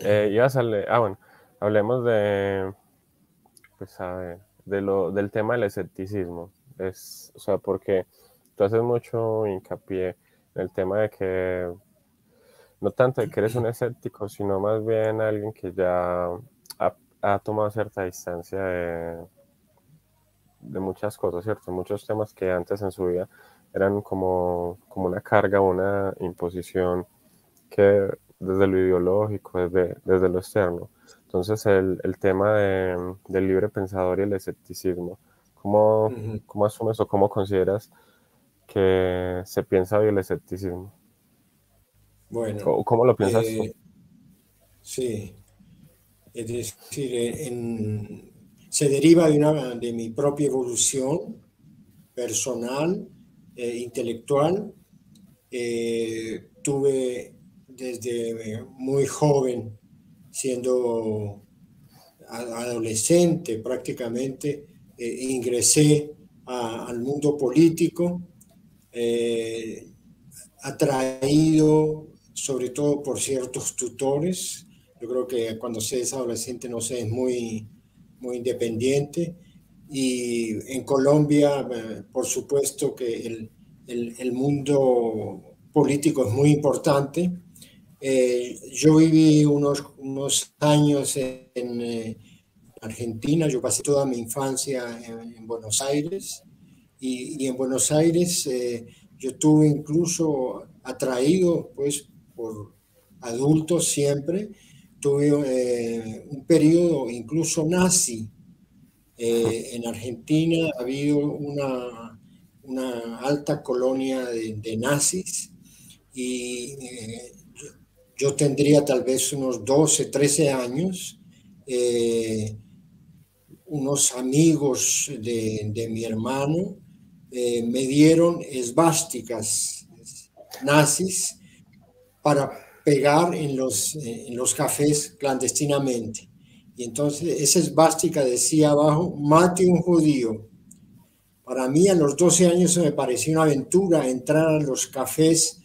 Eh, ibas a ah, bueno, hablemos de, pues, de lo, del tema del escepticismo. Es, o sea, porque tú haces mucho hincapié en el tema de que no tanto de que eres un escéptico, sino más bien alguien que ya ha, ha tomado cierta distancia de, de, muchas cosas, ¿cierto? Muchos temas que antes en su vida eran como, como una carga, una imposición que desde lo ideológico, desde, desde lo externo. Entonces, el, el tema de, del libre pensador y el escepticismo, ¿cómo, ¿cómo asumes o cómo consideras que se piensa hoy el escepticismo? Bueno. ¿Cómo, lo piensas tú? Eh, sí. Es decir, se deriva de, una, de mi propia evolución personal, e intelectual. Eh, tuve desde muy joven, siendo adolescente prácticamente, ingresé al mundo político, atraído sobre todo por ciertos tutores. Yo creo que cuando se es adolescente no se es muy, muy independiente. Y en Colombia, eh, por supuesto que el, el, mundo político es muy importante. Eh, yo viví unos, unos años en, eh, Argentina, yo pasé toda mi infancia en, Buenos Aires y, y, en Buenos Aires yo tuve incluso atraído pues por adultos siempre. Tuve eh, un periodo incluso nazi. Eh, en Argentina ha habido una, una alta colonia de, nazis y eh, yo, tendría tal vez unos 12, 13 años. unos amigos de, mi hermano me dieron esvásticas nazis para pegar en los, eh, en los cafés clandestinamente. Y entonces esa esvástica decía abajo, mate un judío. Para mí a los 12 años me pareció una aventura entrar a los cafés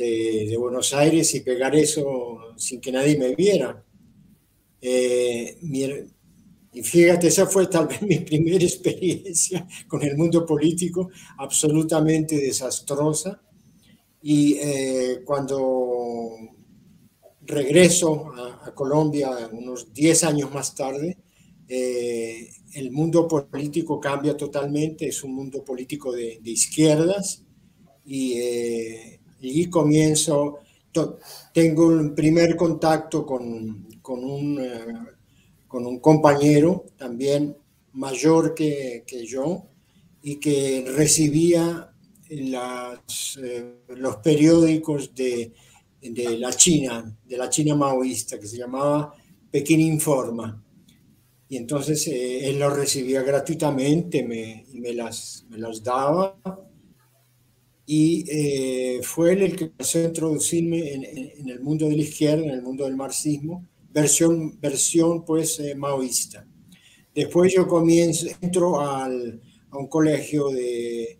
de, Buenos Aires y pegar eso sin que nadie me viera. Eh, y fíjate, esa fue tal vez mi primera experiencia con el mundo político, absolutamente desastrosa. Y eh, cuando regreso a, Colombia unos 10 años más tarde, eh, el mundo político cambia totalmente, es un mundo político de, izquierdas y, y comienzo, tengo un primer contacto con, con, un, con un compañero también mayor que, que yo y que recibía las, eh, los periódicos de, de, la China, de la China maoísta, que se llamaba Pekín Informa. Y entonces eh, él los recibía gratuitamente me, me las, me las daba. Y eh, fue él el que empezó a introducirme en, en, el mundo de la izquierda, en el mundo del marxismo, versión, versión pues maoísta. Después yo comienzo, entro al, a un colegio de,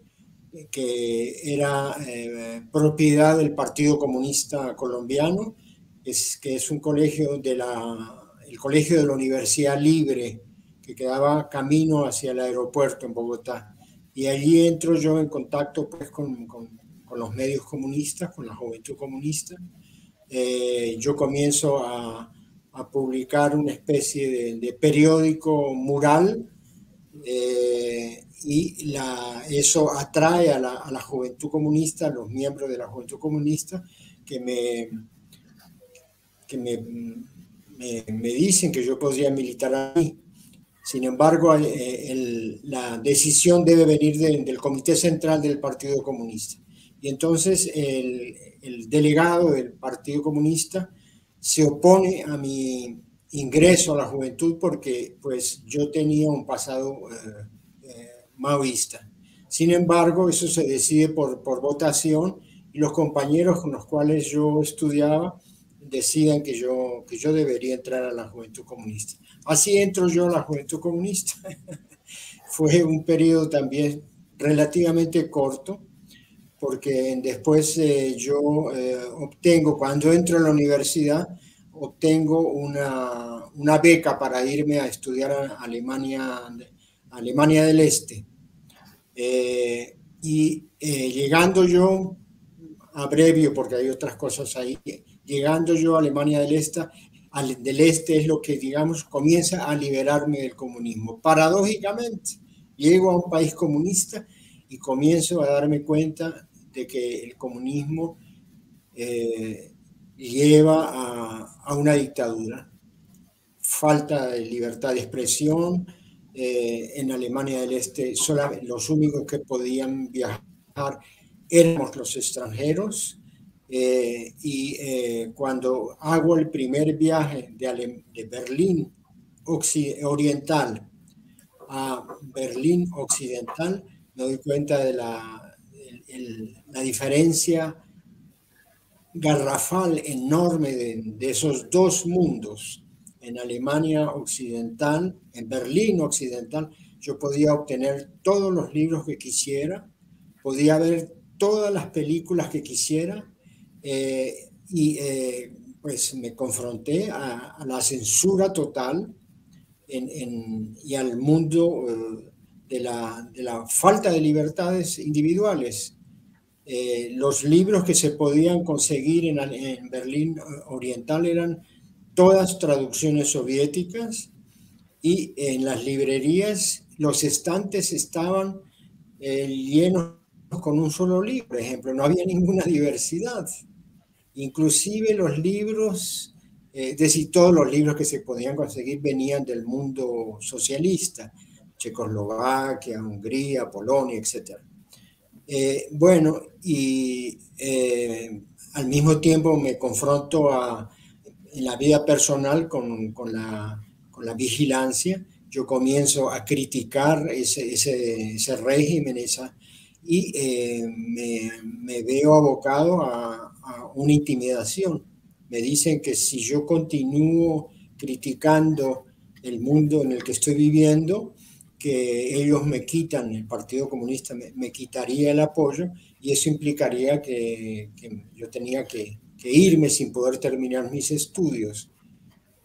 que era eh, propiedad del Partido Comunista Colombiano, es, que es un colegio de la, el colegio de la Universidad Libre, que quedaba camino hacia el aeropuerto en Bogotá. Y allí entro yo en contacto pues, con, con, los medios comunistas, con la juventud comunista. Eh, yo comienzo a, a, publicar una especie de, de periódico mural eh, y la, eso atrae a la, a la, juventud comunista, a los miembros de la juventud comunista, que me, que me, me, me dicen que yo podría militar ahí. Sin embargo, eh, la decisión debe venir del Comité Central del Partido Comunista. Y entonces el, el delegado del Partido Comunista se opone a mi ingreso a la juventud porque pues yo tenía un pasado eh, maoísta. Sin embargo, eso se decide por, votación y los compañeros con los cuales yo estudiaba deciden que yo, que yo debería entrar a la Juventud Comunista. Así entro yo a la Juventud Comunista. Fue un periodo también relativamente corto, porque después eh, yo eh, obtengo, cuando entro a la universidad, obtengo una, una, beca para irme a estudiar a Alemania, Alemania del Este. Eh, y llegando yo, abrevio porque hay otras cosas ahí, llegando yo a Alemania del Este, del Este es lo que, digamos, comienza a liberarme del comunismo. Paradójicamente, llego a un país comunista y comienzo a darme cuenta de que el comunismo eh, lleva a, a, una dictadura. Falta de libertad de expresión. Eh, en Alemania del Este, solamente los únicos que podían viajar éramos los extranjeros. Eh, y cuando hago el primer viaje de, de Berlín Oriental a Berlín Occidental, me doy cuenta de la, la diferencia garrafal enorme de, esos dos mundos. En Alemania Occidental, en Berlín Occidental, yo podía obtener todos los libros que quisiera, podía ver todas las películas que quisiera eh, y eh, pues me confronté a, la censura total y al mundo eh, de, la, de, la, falta de libertades individuales. Los libros que se podían conseguir en, en, Berlín Oriental eran todas traducciones soviéticas y en las librerías los estantes estaban llenos con un solo libro, por ejemplo, no había ninguna diversidad. Inclusive los libros es decir, todos los libros que se podían conseguir venían del mundo socialista, Checoslovaquia, Hungría, Polonia, etc. Eh, bueno, y eh, al mismo tiempo me confronto a, en la vida personal con, con, la, con la, vigilancia. Yo comienzo a criticar ese, ese, ese régimen esa, y eh, me, me, veo abocado a, una intimidación me dicen que si yo continúo criticando el mundo en el que estoy viviendo, que ellos me quitan, el Partido Comunista me, quitaría el apoyo y eso implicaría que, yo tenía que, irme sin poder terminar mis estudios.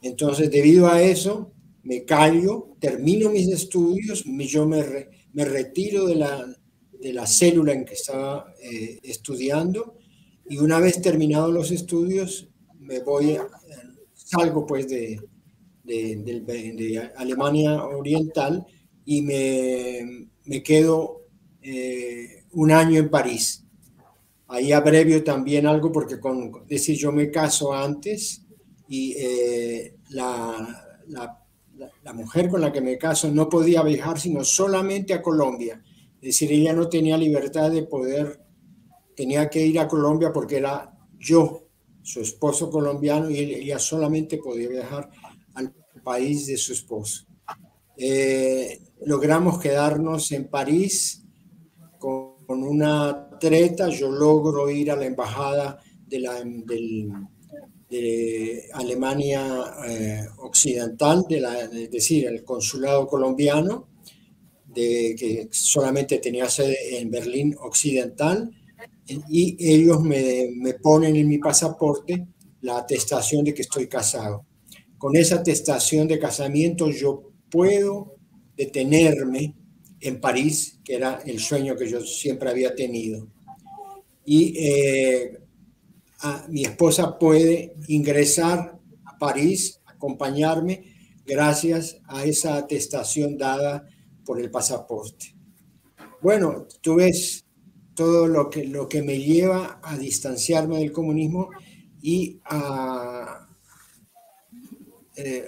Entonces, debido a eso, me callo, termino mis estudios, yo me, me retiro de la, de la célula en que estaba eh, estudiando y una vez terminados los estudios, me voy, salgo pues de, de, Alemania Oriental y me, me quedo eh, un año en París. Ahí abrevio también algo porque con decir yo me caso antes y eh, la, la, la, mujer con la que me caso no podía viajar sino solamente a Colombia. Es decir, ella no tenía libertad de poder, tenía que ir a Colombia porque era yo su esposo colombiano y ella solamente podía viajar al país de su esposo. Eh, logramos quedarnos en París con, una treta. Yo logro ir a la embajada de, la, de Alemania eh, Occidental, de la, es decir, el consulado colombiano, de, que solamente tenía sede en Berlín Occidental y ellos me, me, ponen en mi pasaporte la atestación de que estoy casado. Con esa atestación de casamiento yo puedo detenerme en París, que era el sueño que yo siempre había tenido. Y eh, mi esposa puede ingresar a París, acompañarme, gracias a esa atestación dada por el pasaporte. Bueno, tú ves todo lo que, lo que me lleva a distanciarme del comunismo y a, eh,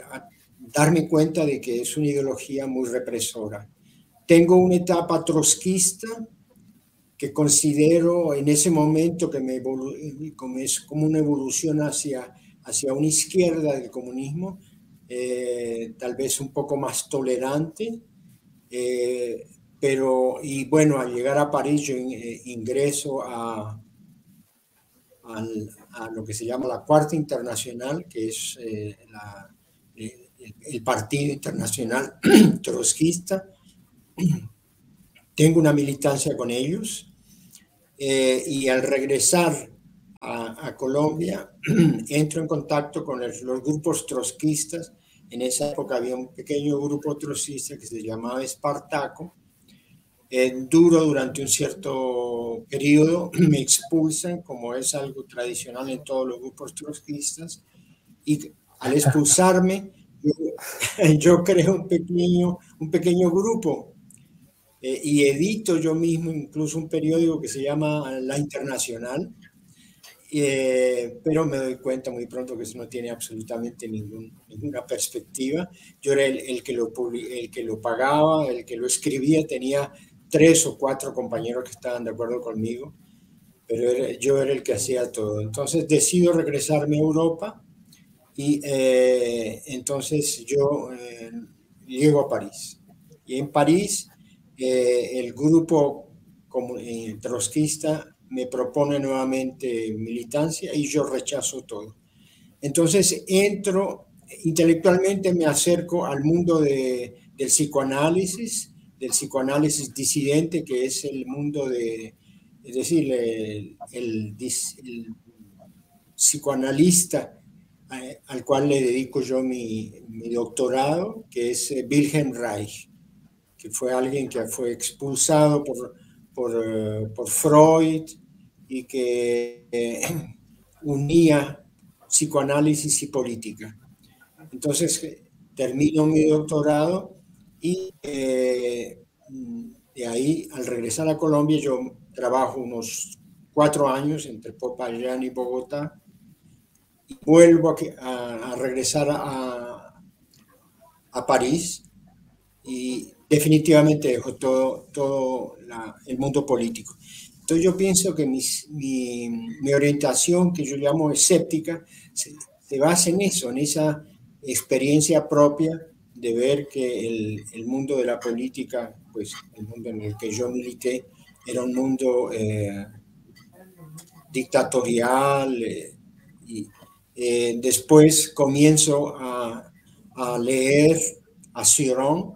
darme cuenta de que es una ideología muy represora. Tengo una etapa trotskista que considero en ese momento que me como es como una evolución hacia, hacia una izquierda del comunismo, eh, tal vez un poco más tolerante, eh, pero, y bueno, al llegar a París yo eh, ingreso a, a, lo que se llama la Cuarta Internacional, que es eh, el, Partido Internacional Trotskista. Tengo una militancia con ellos eh, y al regresar a, Colombia, entro en contacto con los grupos trotskistas. En esa época había un pequeño grupo trotskista que se llamaba Espartaco. Eh, duro durante un cierto periodo, me expulsan, como es algo tradicional en todos los grupos trotskistas, y al expulsarme, yo, creo un pequeño, un pequeño grupo eh, y edito yo mismo incluso un periódico que se llama La Internacional, eh, pero me doy cuenta muy pronto que eso no tiene absolutamente ningún, ninguna perspectiva. Yo era el, que lo, el que lo pagaba, el que lo escribía, tenía tres o cuatro compañeros que estaban de acuerdo conmigo, pero yo era el que hacía todo. Entonces decido regresarme a Europa y eh, entonces yo eh, llego a París. Y en París el grupo trotskista me propone nuevamente militancia y yo rechazo todo. Entonces entro, intelectualmente me acerco al mundo de, del psicoanálisis, del psicoanálisis disidente, que es el mundo de, es decir, el, psicoanalista eh, al cual le dedico yo mi, doctorado, que es eh, Wilhelm Reich, que fue alguien que fue expulsado por por, por Freud y que eh, unía psicoanálisis y política. Entonces termino mi doctorado y eh, de ahí al regresar a Colombia yo trabajo unos cuatro años entre Popayán y Bogotá y vuelvo a, a regresar a, a París y definitivamente dejo todo, todo el mundo político. Entonces yo pienso que mi, mi, orientación, que yo llamo escéptica, se, basa en eso, en esa experiencia propia de ver que el, el, mundo de la política, pues el mundo en el que yo milité, era un mundo eh, dictatorial. Eh, y eh, después comienzo a, a leer a Ciron,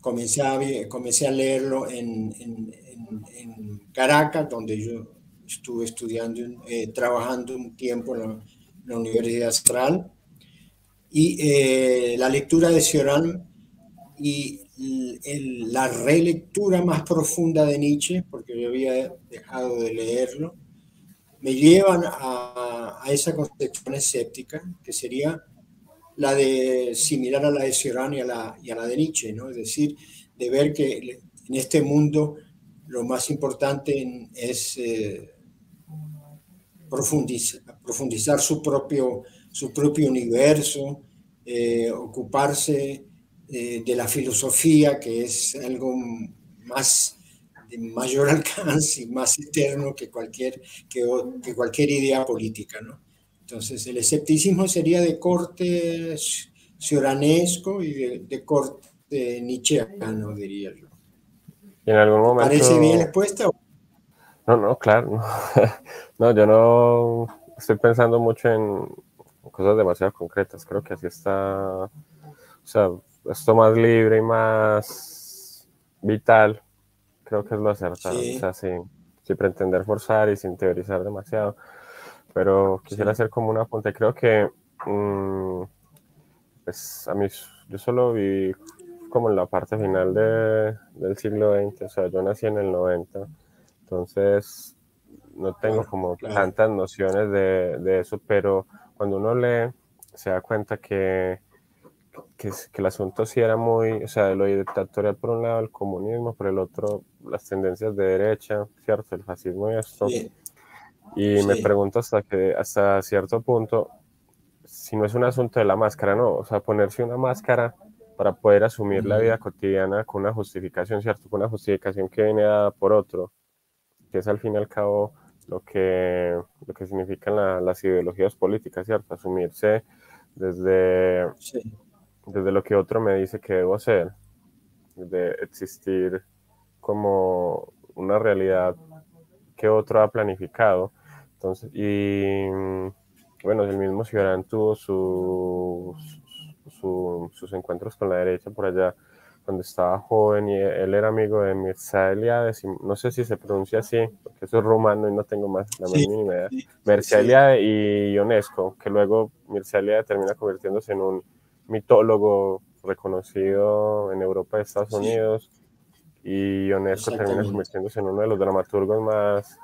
comencé, a, comencé a leerlo en, Caracas, donde yo estuve estudiando, trabajando un tiempo en la, Universidad Central. Y eh, la lectura de Cioran y la relectura más profunda de Nietzsche, porque yo había dejado de leerlo, me llevan a, a esa concepción escéptica, que sería la de similar a la de Cioran y a la, y a la de Nietzsche, ¿no? Es decir, de ver que en este mundo lo más importante es eh, profundizar, profundizar, su, propio, su propio universo, eh, ocuparse eh, de la filosofía, que es algo más de mayor alcance y más eterno que cualquier, que, que cualquier idea política, ¿no? Entonces, el escepticismo sería de corte cioranesco y de, corte nietzscheano, diría yo. en algún momento... ¿Parece bien expuesta? No, no, claro. No. yo no estoy pensando mucho en cosas demasiado concretas. Creo que así está, o sea, esto más libre y más vital, creo que es lo acertado. O sea, sin, sin pretender forzar y sin teorizar demasiado pero quisiera hacer como una apunte. Creo que mm, pues a mí, yo solo viví como en la parte final de, del siglo XX, o sea, yo nací en el 90, entonces no tengo como tantas nociones de, de, eso, pero cuando uno lee se da cuenta que, que, que, el asunto sí era muy, o sea, lo dictatorial por un lado, el comunismo, por el otro, las tendencias de derecha, ¿cierto? El fascismo y esto. Y me pregunto hasta que hasta cierto punto, si no es un asunto de la máscara, no, o sea, ponerse una máscara para poder asumir la vida cotidiana con una justificación, ¿cierto? Con una justificación que viene dada por otro, que es al fin y al cabo lo que, lo que significan las ideologías políticas, ¿cierto? Asumirse desde, desde lo que otro me dice que debo ser, de existir como una realidad que otro ha planificado entonces, y bueno, el mismo Ciudadano tuvo sus, sus encuentros con la derecha por allá. Cuando estaba joven y él era amigo de Mircea Eliade, no sé si se pronuncia así, porque eso es rumano y no tengo más la mínima idea. Mircea Eliade y Ionesco, que luego Mircea Eliade termina convirtiéndose en un mitólogo reconocido en Europa y Estados Unidos y Ionesco termina convirtiéndose en uno de los dramaturgos más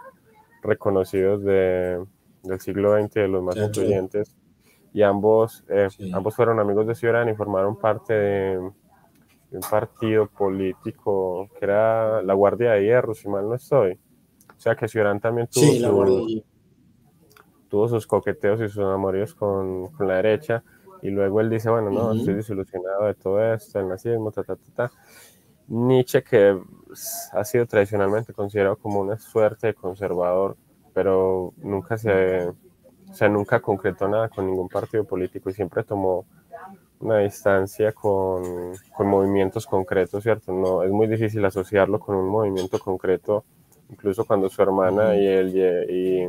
reconocidos de, del siglo XX, de los más influyentes. Y ambos, eh, ambos fueron amigos de Ciudad y formaron parte de, un partido político que era la Guardia de Hierro, si mal no estoy. O sea que Ciudad también tuvo, tuvo sus coqueteos y sus amoríos con, con, la derecha. Y luego él dice, bueno, no, estoy desilusionado de todo esto, el nazismo, ta, ta, ta, ta. Nietzsche, que ha sido tradicionalmente considerado como una suerte de conservador, pero nunca se, o sea, nunca concretó nada con ningún partido político y siempre tomó una distancia con, con, movimientos concretos, ¿cierto? No, es muy difícil asociarlo con un movimiento concreto, incluso cuando su hermana y él, y,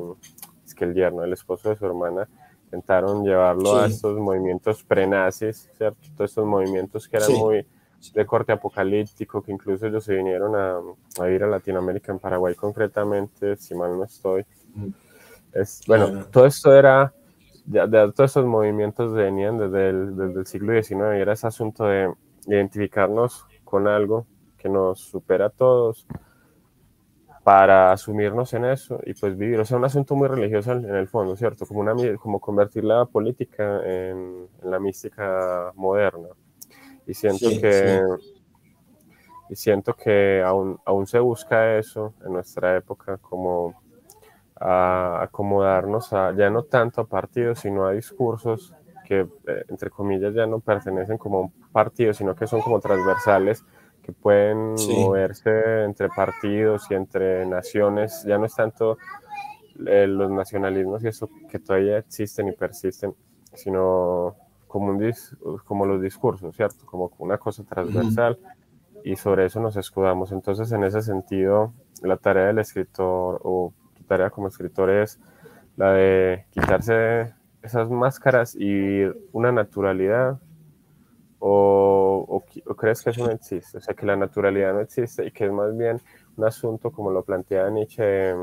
es que el yerno, el esposo de su hermana, intentaron llevarlo a estos movimientos prenazis, ¿cierto? Todos estos movimientos que eran muy de corte apocalíptico, que incluso ellos se vinieron a, a, ir a Latinoamérica, en Paraguay concretamente, si mal no estoy. Es, bueno, todo esto era, de, todos esos movimientos venían desde el, desde el siglo XIX y era ese asunto de identificarnos con algo que nos supera a todos para asumirnos en eso y pues vivir. O sea, un asunto muy religioso en, el fondo, ¿cierto? Como, una, como convertir la política en, en la mística moderna. Y siento que... Y siento que aún, aún se busca eso en nuestra época, como a acomodarnos a, ya no tanto a partidos, sino a discursos que, eh, entre comillas, ya no pertenecen como a un partido, sino que son como transversales, que pueden moverse entre partidos y entre naciones. Ya no es tanto eh, los nacionalismos y eso que todavía existen y persisten, sino como, un como los discursos, ¿cierto? Como una cosa transversal y sobre eso nos escudamos. Entonces, en ese sentido, la tarea del escritor o tarea como escritor es la de quitarse esas máscaras y una naturalidad o, o, crees que eso no existe, o sea, que la naturalidad no existe y que es más bien un asunto como lo plantea Nietzsche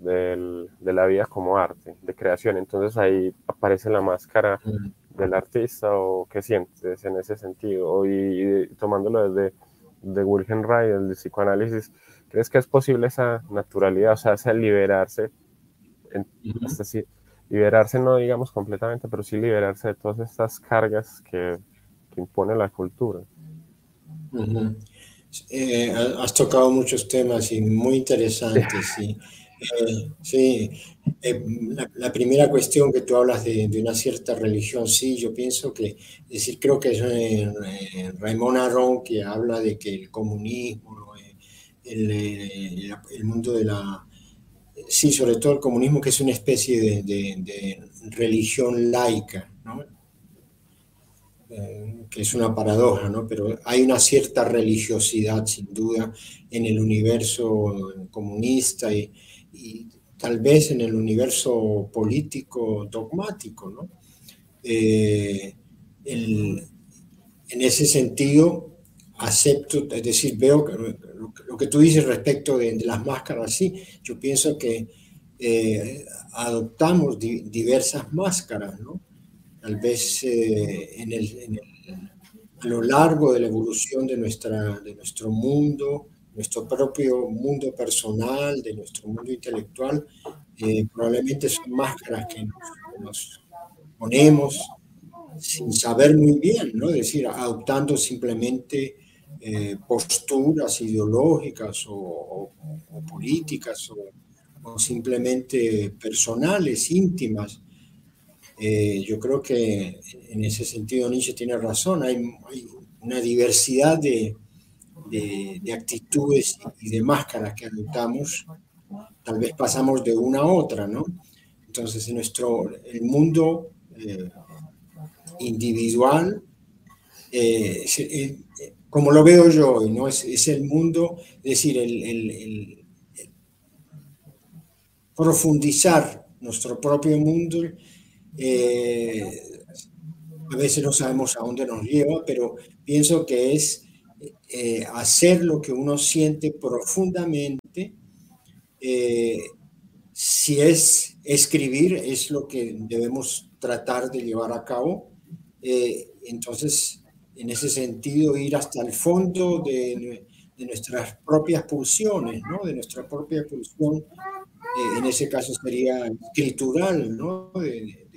de la vida como arte, de creación. Entonces ahí aparece la máscara del artista o qué sientes en ese sentido? Y, tomándolo desde de Wilhelm Reich, el psicoanálisis, ¿crees que es posible esa naturalidad, o sea, ese liberarse, en, liberarse no digamos completamente, pero sí liberarse de todas estas cargas que, que impone la cultura? Eh, has tocado muchos temas y muy interesantes. sí. Eh, sí, eh, la, primera cuestión que tú hablas de, una cierta religión, sí, yo pienso que, es decir, creo que es eh, Raymond Aron que habla de que el comunismo, el, el, mundo de la... Sí, sobre todo el comunismo, que es una especie de, religión laica, ¿no? que es una paradoja, ¿no? pero hay una cierta religiosidad, sin duda, en el universo comunista y, y tal vez en el universo político dogmático. ¿no? Eh, en ese sentido, acepto, es decir, veo que lo, que tú dices respecto de, las máscaras, sí, yo pienso que eh, adoptamos diversas máscaras, ¿no? Tal vez eh, en el, a lo largo de la evolución de, nuestra, de nuestro mundo, nuestro propio mundo personal, de nuestro mundo intelectual, eh, probablemente son máscaras que nos, ponemos sin saber muy bien, ¿no? Es decir, adoptando simplemente eh, posturas ideológicas o, políticas o, simplemente personales, íntimas. Eh, yo creo que en ese sentido Nietzsche tiene razón, hay una diversidad de, de, actitudes y de máscaras que adoptamos, tal vez pasamos de una a otra, ¿no? Entonces, en nuestro el mundo eh, individual, eh, como lo veo yo hoy, ¿no? Es, el mundo, es decir, el, profundizar nuestro propio mundo. a veces no sabemos a dónde nos lleva, pero pienso que es eh, hacer lo que uno siente profundamente. Eh, si es escribir, es lo que debemos tratar de llevar a cabo. Eh, entonces, en ese sentido, ir hasta el fondo de, nuestras propias pulsiones, ¿no? de nuestra propia pulsión, en ese caso sería escritural, ¿no? de,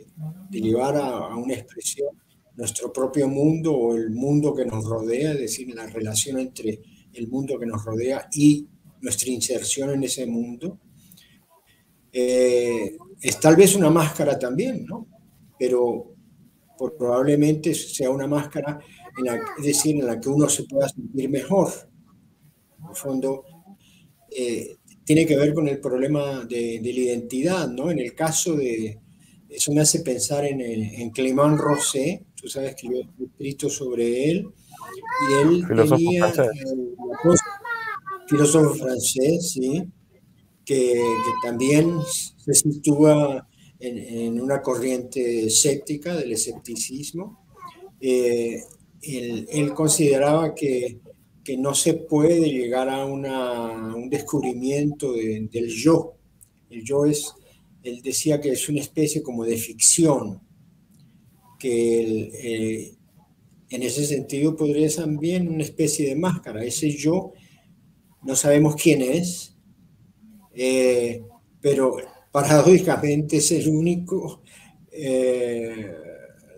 llevar a, a una expresión nuestro propio mundo o el mundo que nos rodea, es decir, la relación entre el mundo que nos rodea y nuestra inserción en ese mundo. Eh, es tal vez una máscara también, ¿no? Pero probablemente sea una máscara, en la, es decir, en la que uno se pueda sentir mejor. En el fondo, eh, tiene que ver con el problema de, de, la identidad, ¿no? En el caso de, eso me hace pensar en, en Clément Rosé, tú sabes que yo he escrito sobre él, y él filósofo tenía francés. Eh, filósofo francés, sí, que, que, también se sitúa en, en, una corriente escéptica del escepticismo. Eh, él, consideraba que, que, no se puede llegar a, un descubrimiento de, del yo. El yo es, él decía que es una especie como de ficción, que eh, en ese sentido podría ser también una especie de máscara. Ese yo no sabemos quién es, eh, pero paradójicamente es el único, eh,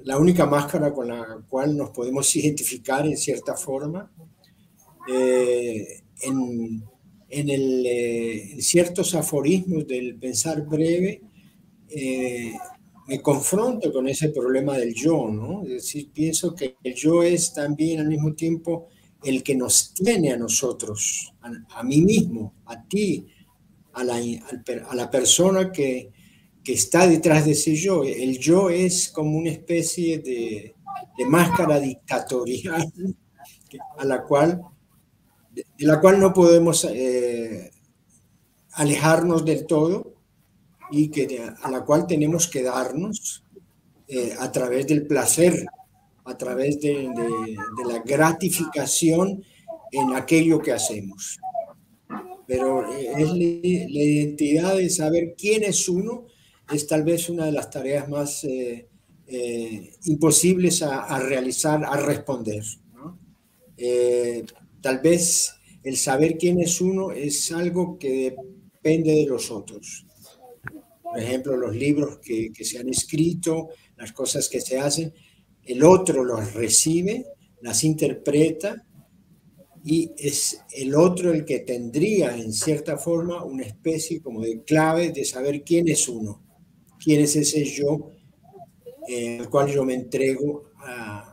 la única máscara con la cual nos podemos identificar en cierta forma. en, en, el, en, ciertos aforismos del pensar breve, me confronto con ese problema del yo, ¿no? Es decir, pienso que el yo es también al mismo tiempo el que nos tiene a nosotros, a, mí mismo, a ti, a la, a la persona que, está detrás de ese yo. El yo es como una especie de, máscara dictatorial a la cual, de, la cual no podemos eh, alejarnos del todo y que, a la cual tenemos que darnos eh, a través del placer, a través de, la gratificación en aquello que hacemos. Pero eh, es la, identidad de saber quién es uno, es tal vez una de las tareas más eh, eh, imposibles a, realizar, a responder. Eh, tal vez el saber quién es uno es algo que depende de los otros por ejemplo, los libros que, que, se han escrito, las cosas que se hacen, el otro los recibe, las interpreta y es el otro el que tendría en cierta forma una especie como de clave de saber quién es uno, quién es ese yo eh, al cual yo me entrego, a,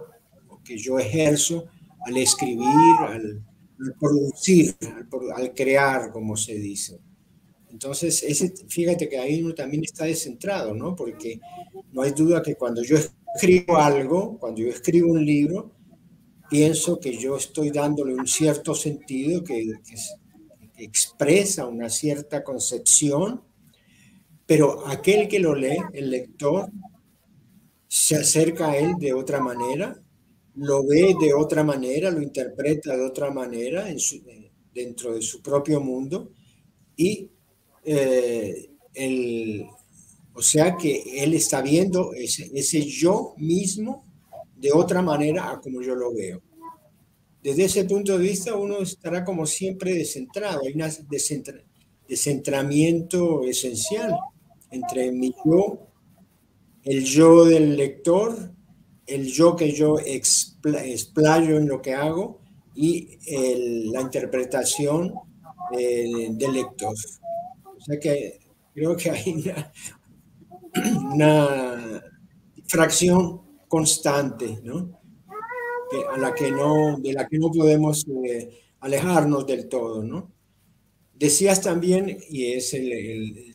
que yo ejerzo al escribir, al, al producir, al, al crear, como se dice. Entonces, ese, fíjate que ahí uno también está descentrado, ¿no? Porque no hay duda que cuando yo escribo algo, cuando yo escribo un libro, pienso que yo estoy dándole un cierto sentido que, que expresa una cierta concepción, pero aquel que lo lee, el lector, se acerca a él de otra manera, lo ve de otra manera, lo interpreta de otra manera su, dentro de su propio mundo y eh, el, o sea que él está viendo ese, ese, yo mismo de otra manera a como yo lo veo. Desde ese punto de vista uno estará como siempre descentrado, hay un descentra, descentramiento esencial entre mi yo, el yo del lector, el yo que yo explayo en lo que hago y el, la interpretación del lector. O sea que creo que hay una, fracción constante, ¿no? A la que no, de la que no podemos eh, alejarnos del todo, ¿no? Decías también, y es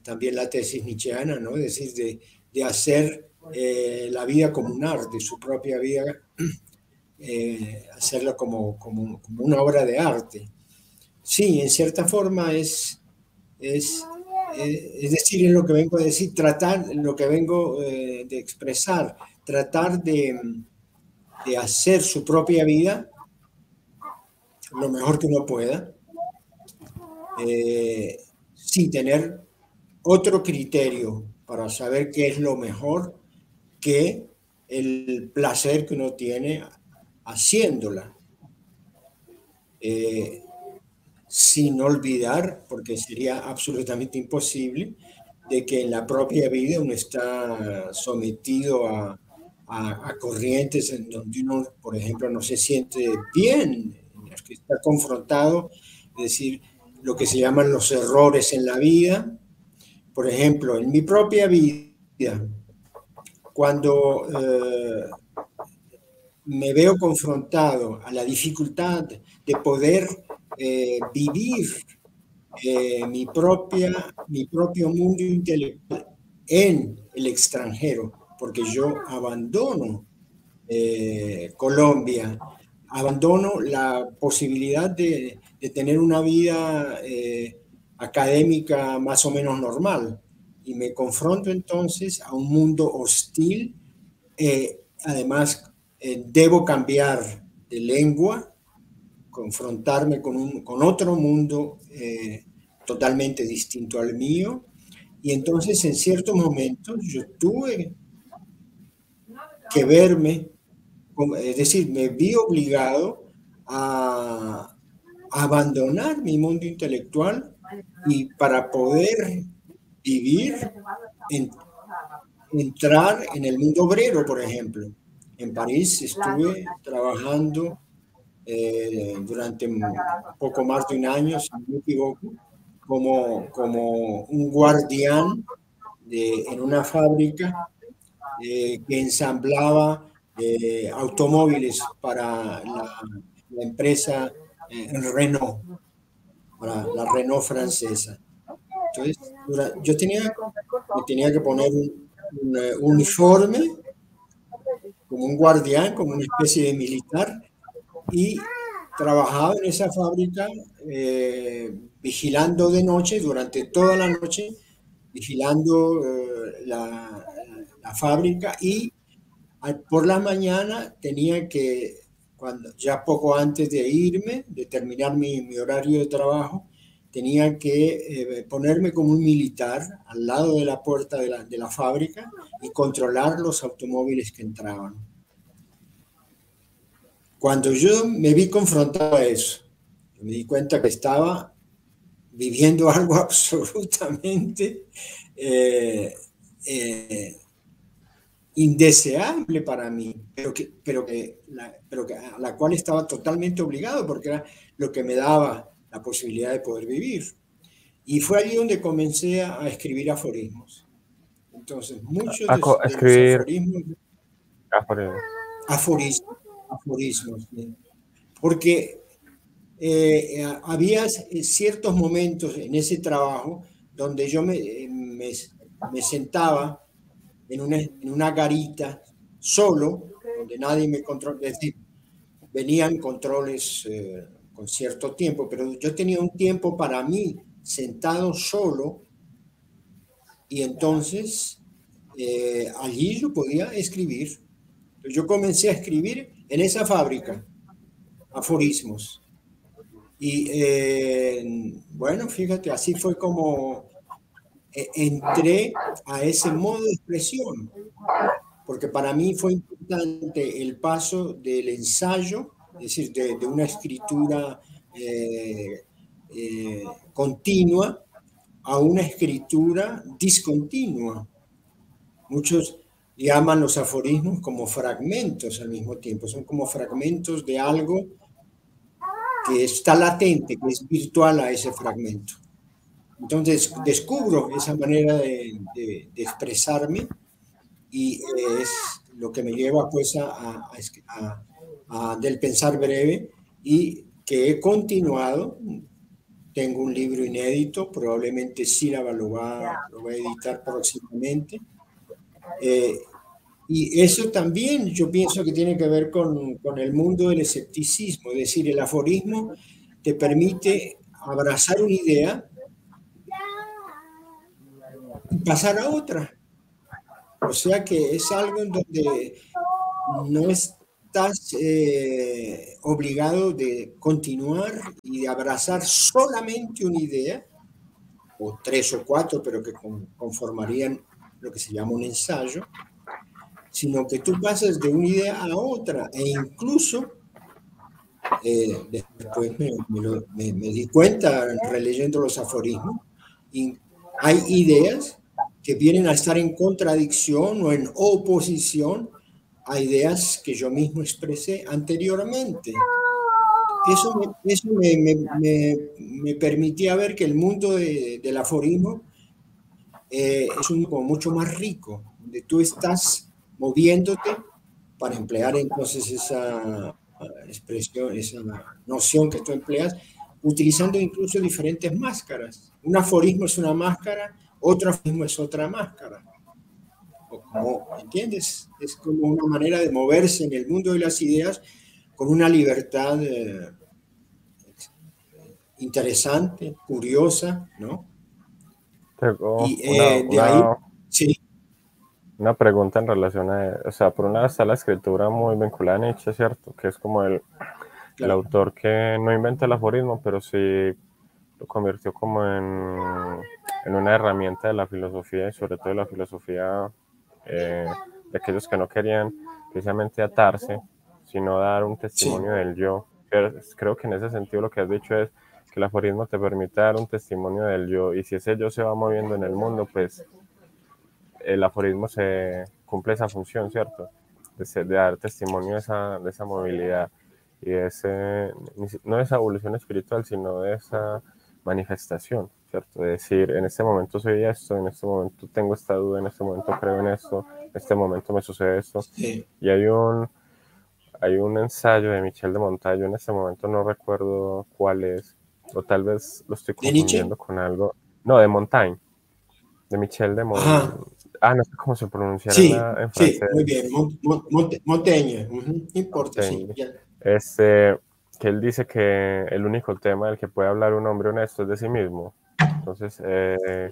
también la tesis nietzscheana, ¿no? Es de, de hacer eh, la vida como un arte, su propia vida, eh, hacerla como, como, una obra de arte. Sí, en cierta forma es, es eh, es decir, en lo que vengo a decir, tratar, lo que vengo de expresar, tratar de, de, hacer su propia vida lo mejor que uno pueda, eh, sin tener otro criterio para saber qué es lo mejor que el placer que uno tiene haciéndola. Eh, sin olvidar, porque sería absolutamente imposible, de que en la propia vida uno está sometido a, a, corrientes en donde uno, por ejemplo, no se siente bien, que está confrontado, es decir, lo que se llaman los errores en la vida. Por ejemplo, en mi propia vida, cuando eh, me veo confrontado a la dificultad de poder eh, vivir eh, mi, propia, mi propio mundo intelectual en el extranjero, porque yo abandono Colombia, abandono la posibilidad de, tener una vida académica más o menos normal y me confronto entonces a un mundo hostil. además, debo cambiar de lengua confrontarme con, un, con otro mundo eh, totalmente distinto al mío. Y entonces en ciertos momentos yo tuve que verme, es decir, me vi obligado a, abandonar mi mundo intelectual y para poder vivir, entrar en el mundo obrero, por ejemplo. En París estuve trabajando eh, durante poco más de un año, si no me equivoco, como, como un guardián en una fábrica eh, que ensamblaba eh, automóviles para la, empresa Renault, para la Renault francesa. Entonces, yo tenía, tenía que poner un, un uniforme como un guardián, como una especie de militar, y trabajaba en esa fábrica eh, vigilando de noche, durante toda la noche, vigilando eh, la, fábrica y por la mañana tenía que, cuando, ya poco antes de irme, de terminar mi, horario de trabajo, tenía que eh, ponerme como un militar al lado de la puerta de la, de la fábrica y controlar los automóviles que entraban. Cuando yo me vi confrontado a eso, me di cuenta que estaba viviendo algo absolutamente eh, eh, indeseable para mí, pero, que, pero, que, pero que a la cual estaba totalmente obligado porque era lo que me daba la posibilidad de poder vivir. Y fue allí donde comencé a, escribir aforismos. Entonces, muchos de, aforismos, aforismos aforismos, porque eh, había ciertos momentos en ese trabajo donde yo me, me, sentaba en una, en una, garita solo, donde nadie me controlaba, es decir, venían controles eh, con cierto tiempo, pero yo tenía un tiempo para mí sentado solo y entonces eh, allí yo podía escribir. Yo comencé a escribir en esa fábrica aforismos. Y eh, bueno, fíjate, así fue como entré a ese modo de expresión, porque para mí fue importante el paso del ensayo, es decir, de, una escritura eh, continua a una escritura discontinua. Muchos llaman los aforismos como fragmentos al mismo tiempo, son como fragmentos de algo que está latente, que es virtual a ese fragmento. Entonces descubro esa manera de, expresarme y es lo que me lleva pues a, a, del pensar breve y que he continuado. Tengo un libro inédito, probablemente Sílaba lo va, lo va a editar próximamente. Eh, y eso también yo pienso que tiene que ver con, con, el mundo del escepticismo, es decir, el aforismo te permite abrazar una idea pasar a otra. O sea que es algo en donde no es estás eh, obligado de continuar y de abrazar solamente una idea, o tres o cuatro, pero que conformarían lo que se llama un ensayo, sino que tú pasas de una idea a otra e incluso eh, después me, di cuenta releyendo los aforismos, y hay ideas que vienen a estar en contradicción o en oposición a ideas que yo mismo expresé anteriormente. Eso me, eso me, permitía ver que el mundo del aforismo eh, es un mucho más rico, donde tú estás moviéndote para emplear entonces esa expresión, esa noción que tú empleas, utilizando incluso diferentes máscaras. Un aforismo es una máscara, otro aforismo es otra máscara. como, ¿Entiendes? Es como una manera de moverse en el mundo de las ideas con una libertad eh, interesante, curiosa, ¿no? y, eh, de ahí, sí una pregunta en relación a, o sea, por una está la escritura muy vinculada a Nietzsche, ¿cierto? Que es como el, el autor que no inventa el aforismo, pero sí lo convirtió como en, en una herramienta de la filosofía y sobre todo de la filosofía eh, de aquellos que no querían precisamente atarse, sino dar un testimonio del yo. creo que en ese sentido lo que has dicho es que el aforismo te permite dar un testimonio del yo y si ese yo se va moviendo en el mundo, pues el aforismo se cumple esa función, ¿cierto? De, dar testimonio de esa, de esa movilidad y de ese, no de esa evolución espiritual, sino de esa manifestación, ¿cierto? De decir, en este momento soy esto, en este momento tengo esta duda, en este momento creo en esto, en este momento me sucede esto. Y hay un, hay un ensayo de Michel de Montaño, en este momento no recuerdo cuál es, o tal vez lo estoy confundiendo con algo. No, de Montaigne, de Michel de Montaigne. Ah, no sé cómo se pronuncia sí, en francés. Sí, muy bien, Montaigne, no importa, sí, Este, que él dice que el único tema del que puede hablar un hombre honesto es de sí mismo. Entonces, eh,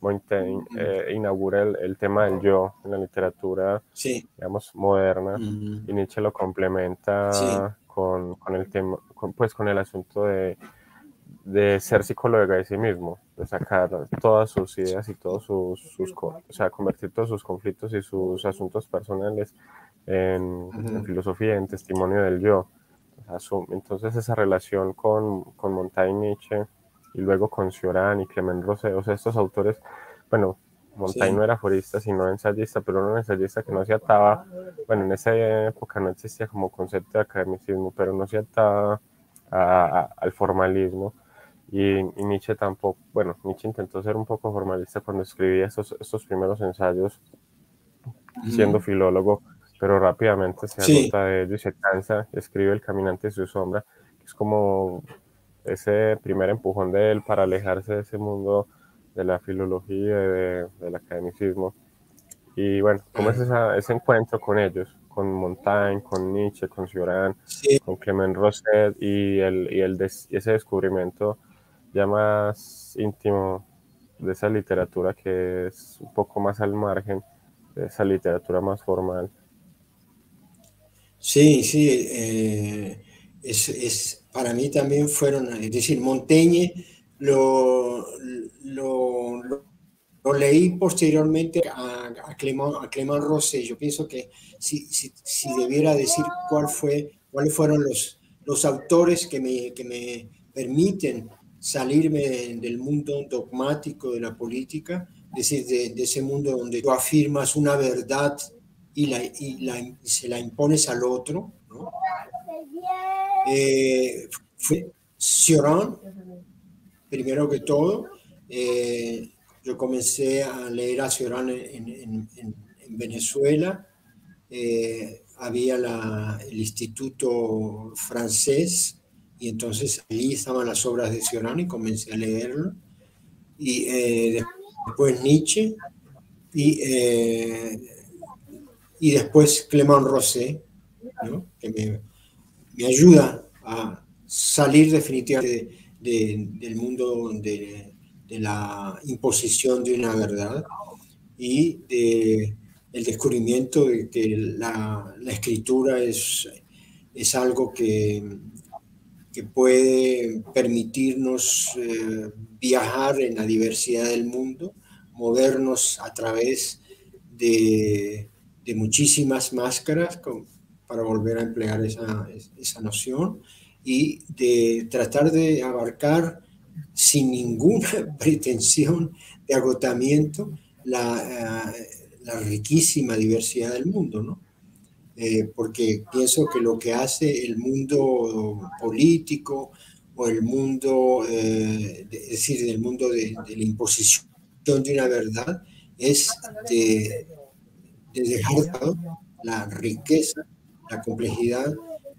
Montaigne eh, inaugura el, tema del yo en la literatura, digamos, moderna, y Nietzsche lo complementa con, con, el tema, pues con el asunto de de ser psicóloga de sí mismo, de sacar todas sus ideas y todos sus, sus o sea, convertir todos sus conflictos y sus asuntos personales en, filosofía, en testimonio del yo. Entonces esa relación con, con Montaigne, Nietzsche y luego con Cioran y Clement Rosé, o sea, estos autores, bueno, Montaigne no era forista, sino ensayista, pero no un ensayista que no se ataba, bueno, en esa época no existía como concepto de academicismo, pero no se ataba al formalismo, y, Nietzsche tampoco, bueno, Nietzsche intentó ser un poco formalista cuando escribía estos, estos primeros ensayos, siendo filólogo, pero rápidamente se agota de ello y se cansa, escribe El caminante y su sombra, que es como ese primer empujón de él para alejarse de ese mundo de la filología, de, del academicismo. Y bueno, ¿cómo es ese encuentro con ellos? Con Montaigne, con Nietzsche, con Cioran, con Clement Rosset y, el, y el ese descubrimiento ya más íntimo de esa literatura que es un poco más al margen de esa literatura más formal. Sí, sí, eh, es, para mí también fueron, es decir, Montaigne lo, lo, lo, leí posteriormente a, a, Clément, a Rosé. Yo pienso que si, si, si, debiera decir cuál fue, cuáles fueron los, los autores que me, que me permiten salirme del mundo dogmático de la política, es decir, de, ese mundo donde tú afirmas una verdad y, la, y, se la impones al otro. ¿no? Eh, fue Cioran, primero que todo. Eh, yo comencé a leer a Cioran en, Venezuela. Eh, había el Instituto Francés y entonces allí estaban las obras de Cioran y comencé a leerlo. Y eh, después Nietzsche y, eh, y después Clément Rosé, que me, ayuda a salir definitivamente del mundo de, la imposición de una verdad y de el descubrimiento de que la, la escritura es es algo que, que puede permitirnos eh, viajar en la diversidad del mundo, movernos a través de, de muchísimas máscaras, para volver a emplear esa, esa noción, y de tratar de abarcar sin ninguna pretensión de agotamiento la, eh, la riquísima diversidad del mundo, ¿no? Eh, porque pienso que lo que hace el mundo político o el mundo, eh, es decir, el mundo de, la imposición de una verdad, es de, dejar de lado la riqueza, la complejidad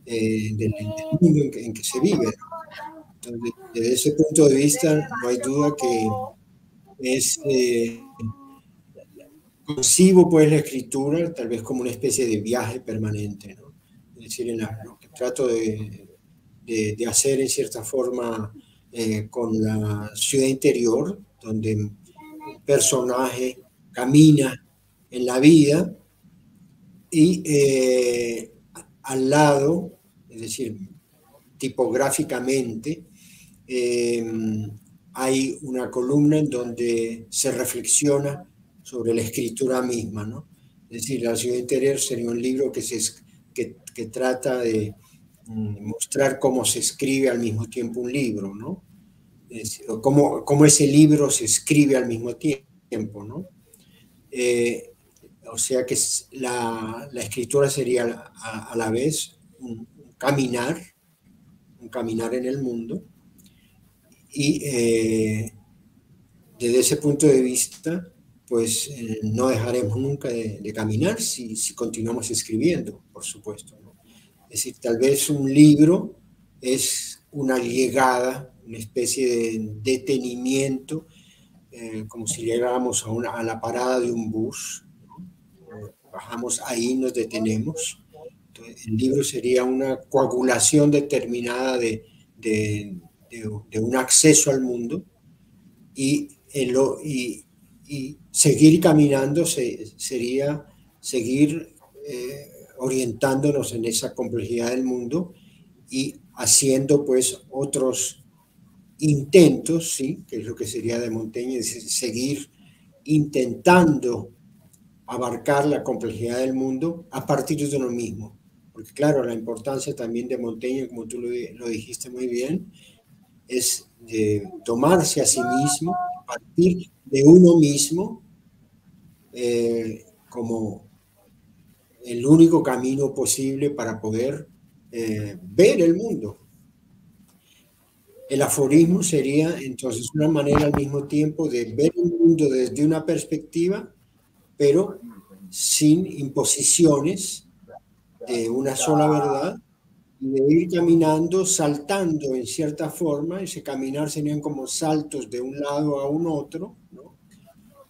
del, mundo en que, se vive. Entonces, desde ese punto de vista, no hay duda que es concibo pues la escritura tal vez como una especie de viaje permanente, ¿no? Es decir, en lo que trato de, de, hacer en cierta forma eh, con la ciudad interior, donde personaje camina en la vida y eh, al lado, es decir, tipográficamente, eh, hay una columna en donde se reflexiona sobre la escritura misma, ¿no? Es decir, La ciudad interior sería un libro que, se, que, trata de mm, mostrar cómo se escribe al mismo tiempo un libro, ¿no? Es, cómo, cómo, ese libro se escribe al mismo tiempo, ¿no? Eh, o sea que la, escritura sería a, la vez un, caminar, un caminar en el mundo, y eh, desde ese punto de vista, pues eh, no dejaremos nunca de, caminar si, si, continuamos escribiendo, por supuesto. Es decir, tal vez un libro es una llegada, una especie de detenimiento, eh, como si llegáramos a, una, a, la parada de un bus, bajamos ahí, nos detenemos. Entonces, el libro sería una coagulación determinada de, de, de un acceso al mundo y, en lo, y, y seguir caminando sería seguir eh, orientándonos en esa complejidad del mundo y haciendo pues otros intentos, ¿sí? que es lo que sería de Montaigne, es seguir intentando abarcar la complejidad del mundo a partir de uno mismo. Porque claro, la importancia también de Montaigne, como tú lo, lo dijiste muy bien, es de tomarse a sí mismo, partir de uno mismo eh, como el único camino posible para poder eh, ver el mundo. El aforismo sería entonces una manera al mismo tiempo de ver el mundo desde una perspectiva, pero sin imposiciones de una sola verdad, y de ir caminando, saltando en cierta forma, ese caminar serían como saltos de un lado a un otro,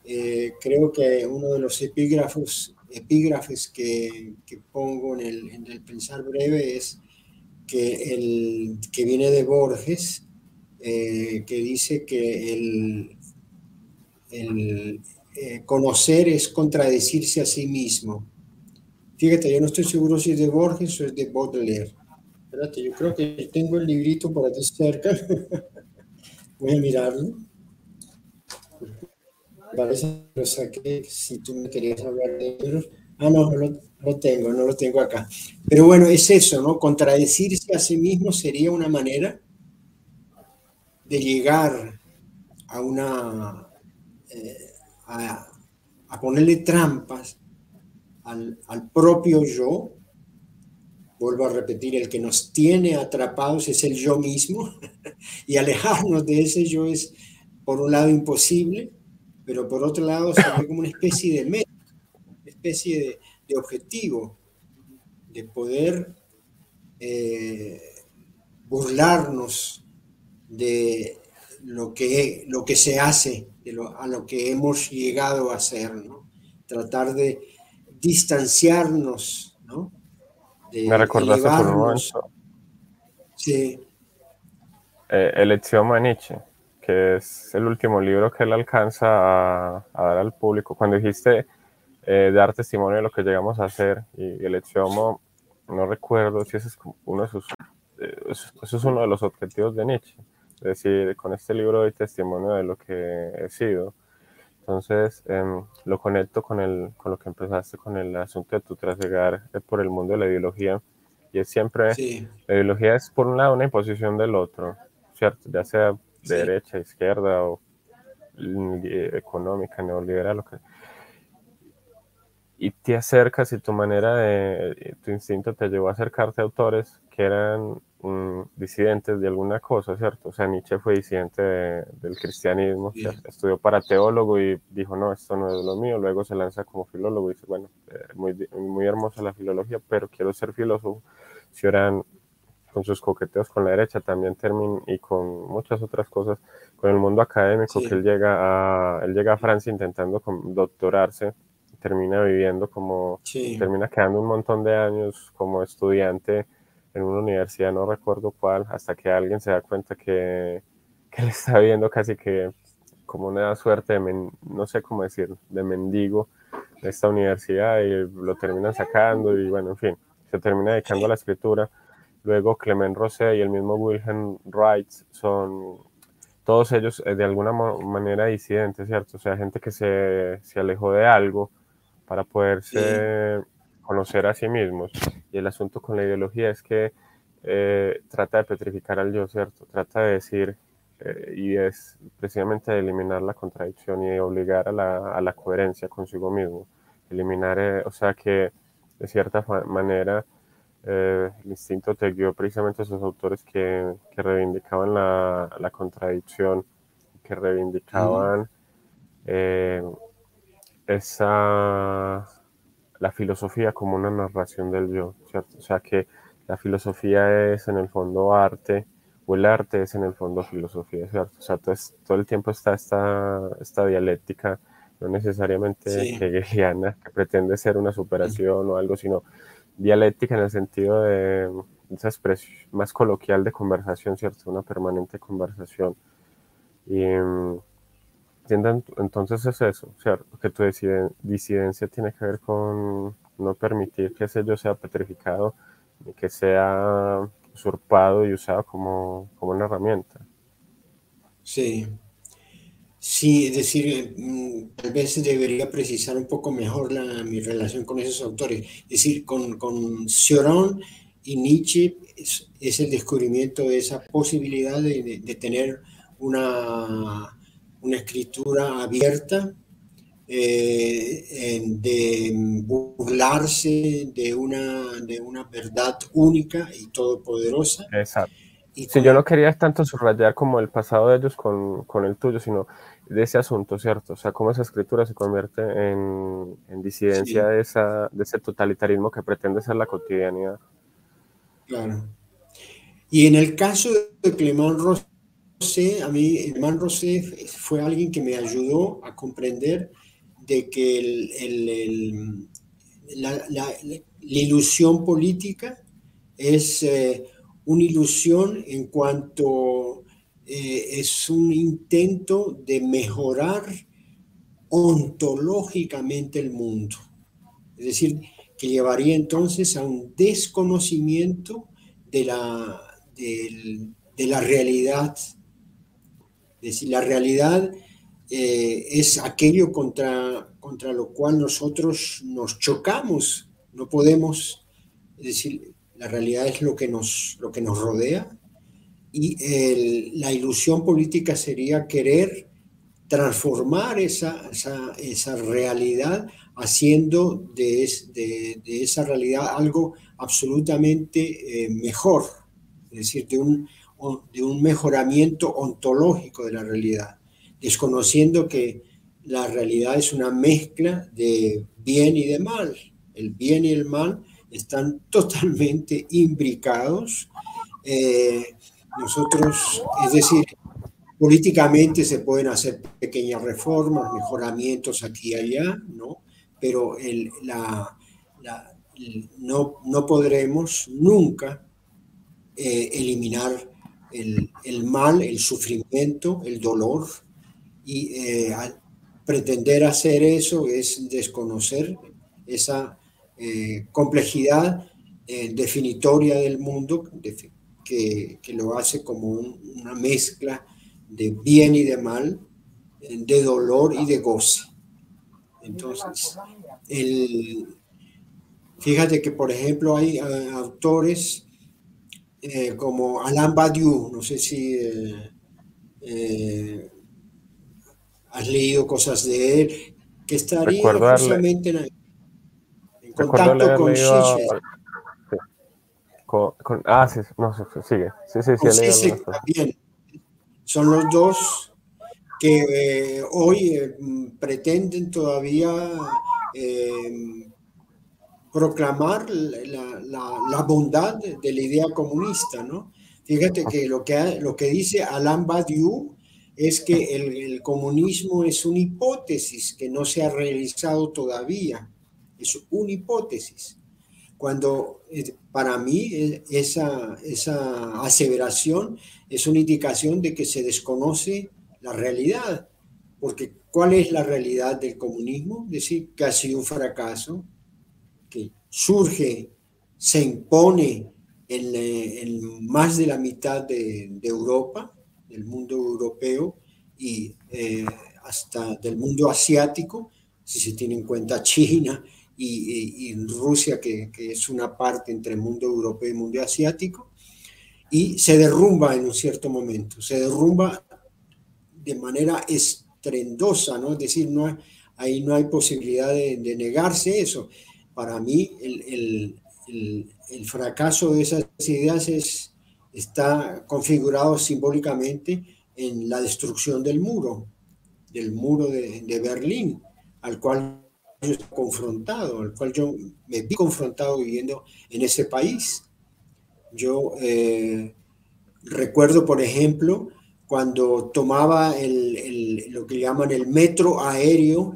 eh, creo que uno de los epígrafos, epígrafes que, que pongo en el, en el, pensar breve es que, el, que viene de Borges, eh, que dice que el, el eh, conocer es contradecirse a sí mismo. Fíjate, yo no estoy seguro si es de Borges o es de Baudelaire. Espérate, yo creo que tengo el librito por aquí cerca. Voy a mirarlo parece que lo saqué, si tú me querías hablar de ellos. Ah, no, no lo, tengo, no lo tengo acá. Pero bueno, es eso, ¿no? Contradecirse a sí mismo sería una manera de llegar a una... Eh, a, ponerle trampas al, propio yo. Vuelvo a repetir, el que nos tiene atrapados es el yo mismo y alejarnos de ese yo es, por un lado, imposible pero por otro lado se como una especie de meta, una especie de, objetivo, de poder eh, burlarnos de lo que, lo que se hace, de lo, a lo que hemos llegado a hacer, ¿no? Tratar de distanciarnos, ¿no? De, Me recordaste por un momento. Sí. Eh, Elección Nietzsche que es el último libro que él alcanza a, dar al público. Cuando dijiste eh, dar testimonio de lo que llegamos a hacer, y el Etiomo no recuerdo si ese es uno de sus, eh, eso es uno de los objetivos de Nietzsche, es decir, con este libro doy testimonio de lo que he sido. Entonces, em, lo conecto con, el, con lo que empezaste con el asunto de tu trasegar por el mundo de la ideología. Y es siempre, la ideología es por un lado una imposición del otro, ¿cierto? Ya sea de derecha, izquierda o económica, neoliberal, lo que y te acercas y tu manera de, tu instinto te llevó a acercarte a autores que eran mm, disidentes de alguna cosa, ¿cierto? O sea, Nietzsche fue disidente del cristianismo, estudió para teólogo y dijo, no, esto no es lo mío, luego se lanza como filólogo y dice, bueno, eh, muy, muy hermosa la filología, pero quiero ser filósofo. Si eran con sus coqueteos con la derecha también termina y con muchas otras cosas con el mundo académico que él llega a él llega a Francia intentando doctorarse termina viviendo como, termina quedando un montón de años como estudiante en una universidad, no recuerdo cuál, hasta que alguien se da cuenta que, que le está viendo casi que como una suerte de, no sé cómo decir, de mendigo de esta universidad y lo terminan sacando y bueno, en fin, se termina dedicando a la escritura. Luego Clement Rosé y el mismo Wilhelm Wright son todos ellos eh, de alguna manera disidentes, ¿cierto? O sea, gente que se, se alejó de algo para poderse conocer a sí mismos. Y el asunto con la ideología es que eh, trata de petrificar al yo, ¿cierto? Trata de decir, eh, y es precisamente de eliminar la contradicción y de obligar a la, a la coherencia consigo mismo. Eliminar, eh, o sea que de cierta manera el instinto te guió precisamente a esos autores que, que reivindicaban la, la, contradicción, que reivindicaban esa la filosofía como una narración del yo, ¿cierto? O sea que la filosofía es en el fondo arte o el arte es en el fondo filosofía, ¿cierto? O sea, todo, el tiempo está esta, esta dialéctica, no necesariamente hegeliana, que pretende ser una superación o algo, sino dialéctica en el sentido de esa expresión más coloquial de conversación, ¿cierto? Una permanente conversación. Y, entonces es eso, o sea, que tu disidencia tiene que ver con no permitir que ese yo sea petrificado ni que sea usurpado y usado como, como una herramienta. Sí, sí, es decir, mm, tal vez debería precisar un poco mejor la, mi relación con esos autores. Es decir, con, con Cioran y Nietzsche es, el descubrimiento de esa posibilidad de tener una una escritura abierta, eh, de burlarse de una, de una verdad única y todopoderosa. Exacto. Y si yo no quería tanto subrayar como el pasado de ellos con, con, el tuyo, sino de ese asunto, ¿cierto? O sea, cómo esa escritura se convierte en, en disidencia de, esa, de ese totalitarismo que pretende ser la cotidianidad. Claro. Y en el caso de Clement Ross a mí, hermano Rosé fue alguien que me ayudó a comprender de que la, ilusión política es eh, una ilusión en cuanto eh, es un intento de mejorar ontológicamente el mundo. Es decir, que llevaría entonces a un desconocimiento de la, de la realidad es decir, la realidad eh, es aquello contra, contra lo cual nosotros nos chocamos. No podemos, es decir, la realidad es lo que nos, lo que nos rodea y la ilusión política sería querer transformar esa, esa, realidad haciendo de, de, esa realidad algo absolutamente eh, mejor, es decir, de un, de un mejoramiento ontológico de la realidad, desconociendo que la realidad es una mezcla de bien y de mal. El bien y el mal están totalmente imbricados. Eh, nosotros, es decir, políticamente se pueden hacer pequeñas reformas, mejoramientos aquí y allá, ¿no? Pero la, no, no podremos nunca eh, eliminar el, mal, el sufrimiento, el dolor, y eh, pretender hacer eso es desconocer esa eh, complejidad eh, definitoria del mundo, que, que lo hace como una mezcla de bien y de mal, de dolor y de goce. Entonces, el, fíjate que, por ejemplo, hay eh, autores eh, como Alain Badiou, no sé si eh, has leído cosas de él, que estaría justamente en, contacto con Schichel. ah, sí, no, sigue. Sí, sí, sí, también. Son los dos que eh, hoy eh, pretenden todavía eh, proclamar la, bondad de la idea comunista, ¿no? Fíjate que lo que, lo que dice Alain Badiou es que el, comunismo es una hipótesis que no se ha realizado todavía, es una hipótesis. Cuando para mí esa, esa aseveración es una indicación de que se desconoce la realidad, porque ¿cuál es la realidad del comunismo? Decir que ha sido un fracaso, surge, se impone en, más de la mitad de, Europa, del mundo europeo y eh, hasta del mundo asiático, si se tiene en cuenta China y, Rusia, que, es una parte entre el mundo europeo y el mundo asiático, y se derrumba en un cierto momento, se derrumba de manera estrendosa, ¿no? Es decir, no, ahí no hay posibilidad de, negarse eso. Para mí, el, fracaso de esas ideas es, está configurado simbólicamente en la destrucción del muro, del muro de, Berlín, al cual yo estoy confrontado, al cual yo me vi confrontado viviendo en ese país. Yo eh, recuerdo, por ejemplo, cuando tomaba lo que llaman el metro aéreo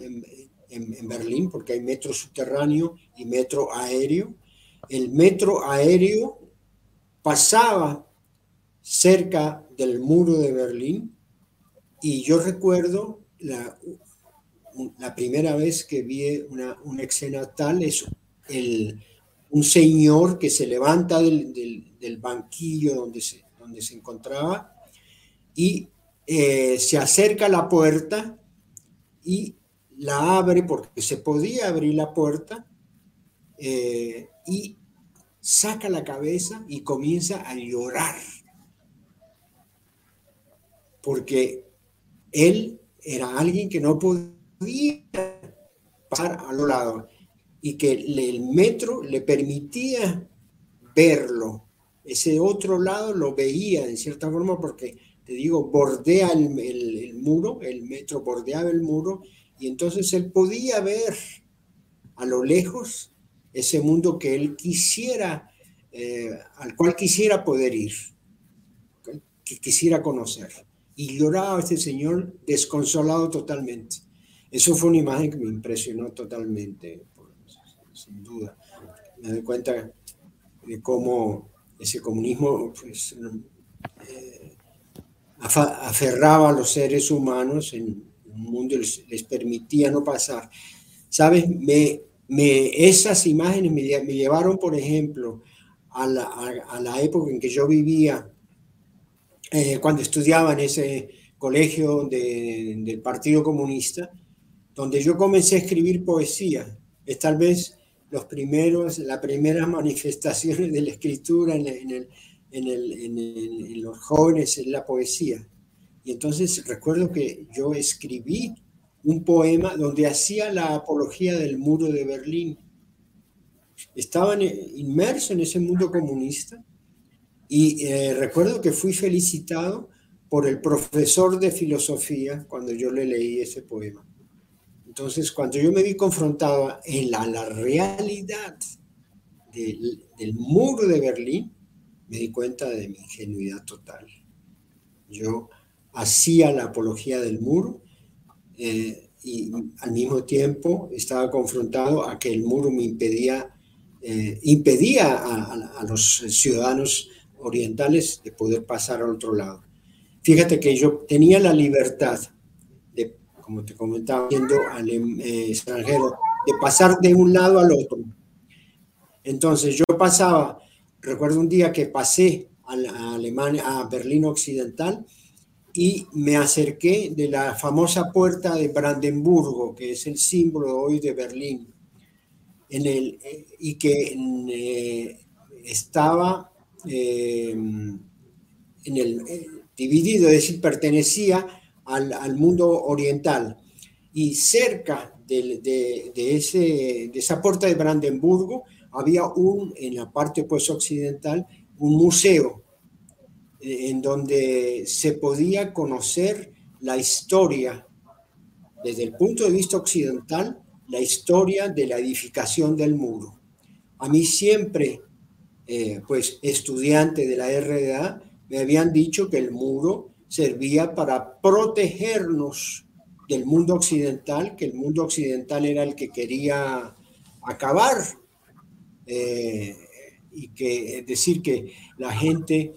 Berlín, porque hay metro subterráneo y metro aéreo, el metro aéreo pasaba cerca del muro de Berlín y yo recuerdo la, la primera vez que vi una, una escena tal es el, un señor que se levanta del, del, del banquillo donde se, donde se encontraba y eh, se acerca a la puerta y la abre porque se podía abrir la puerta eh, y saca la cabeza y comienza a llorar porque él era alguien que no podía pasar a lo lado y que el metro le permitía verlo. Ese otro lado lo veía en cierta forma porque te digo, bordea el, muro, el metro bordeaba el muro, y entonces él podía ver a lo lejos ese mundo que él quisiera, eh, al cual quisiera poder ir, que quisiera conocer. Y lloraba este señor desconsolado totalmente. Eso fue una imagen que me impresionó totalmente, sin duda. Me doy cuenta de cómo ese comunismo pues, eh, aferraba a los seres humanos en mundo les, permitía no pasar. ¿Sabes? Me, me, esas imágenes me, llevaron, por ejemplo, a la, a, la, época en que yo vivía, eh, cuando estudiaba en ese colegio de, del Partido Comunista, donde yo comencé a escribir poesía. Es tal vez los primeros, las primeras manifestaciones de la escritura en, en el, en, los jóvenes en la poesía. Y entonces recuerdo que yo escribí un poema donde hacía la apología del muro de Berlín. Estaban inmerso en ese mundo comunista y eh, recuerdo que fui felicitado por el profesor de filosofía cuando yo le leí ese poema. Entonces, cuando yo me vi confrontado en la, la realidad del, del muro de Berlín, me di cuenta de mi ingenuidad total. Yo hacía la apología del muro eh, y al mismo tiempo estaba confrontado a que el muro me impedía, eh, impedía a, los ciudadanos orientales de poder pasar al otro lado. Fíjate que yo tenía la libertad de, como te comentaba, siendo al eh, extranjero, de pasar de un lado al otro Entonces yo pasaba, recuerdo un día que pasé a, Alemania, a Berlín Occidental y me acerqué de la famosa puerta de Brandenburgo, que es el símbolo hoy de Berlín, en el, y que eh, estaba eh, en el, eh, dividido, es decir, pertenecía al, al mundo oriental. Y cerca de, de, de, ese, de esa puerta de Brandenburgo había un, en la parte pues occidental, un museo en donde se podía conocer la historia, desde el punto de vista occidental, la historia de la edificación del muro. A mí siempre, eh, pues estudiante de la RDA, me habían dicho que el muro servía para protegernos del mundo occidental, que el mundo occidental era el que quería acabar eh, y que es decir que la gente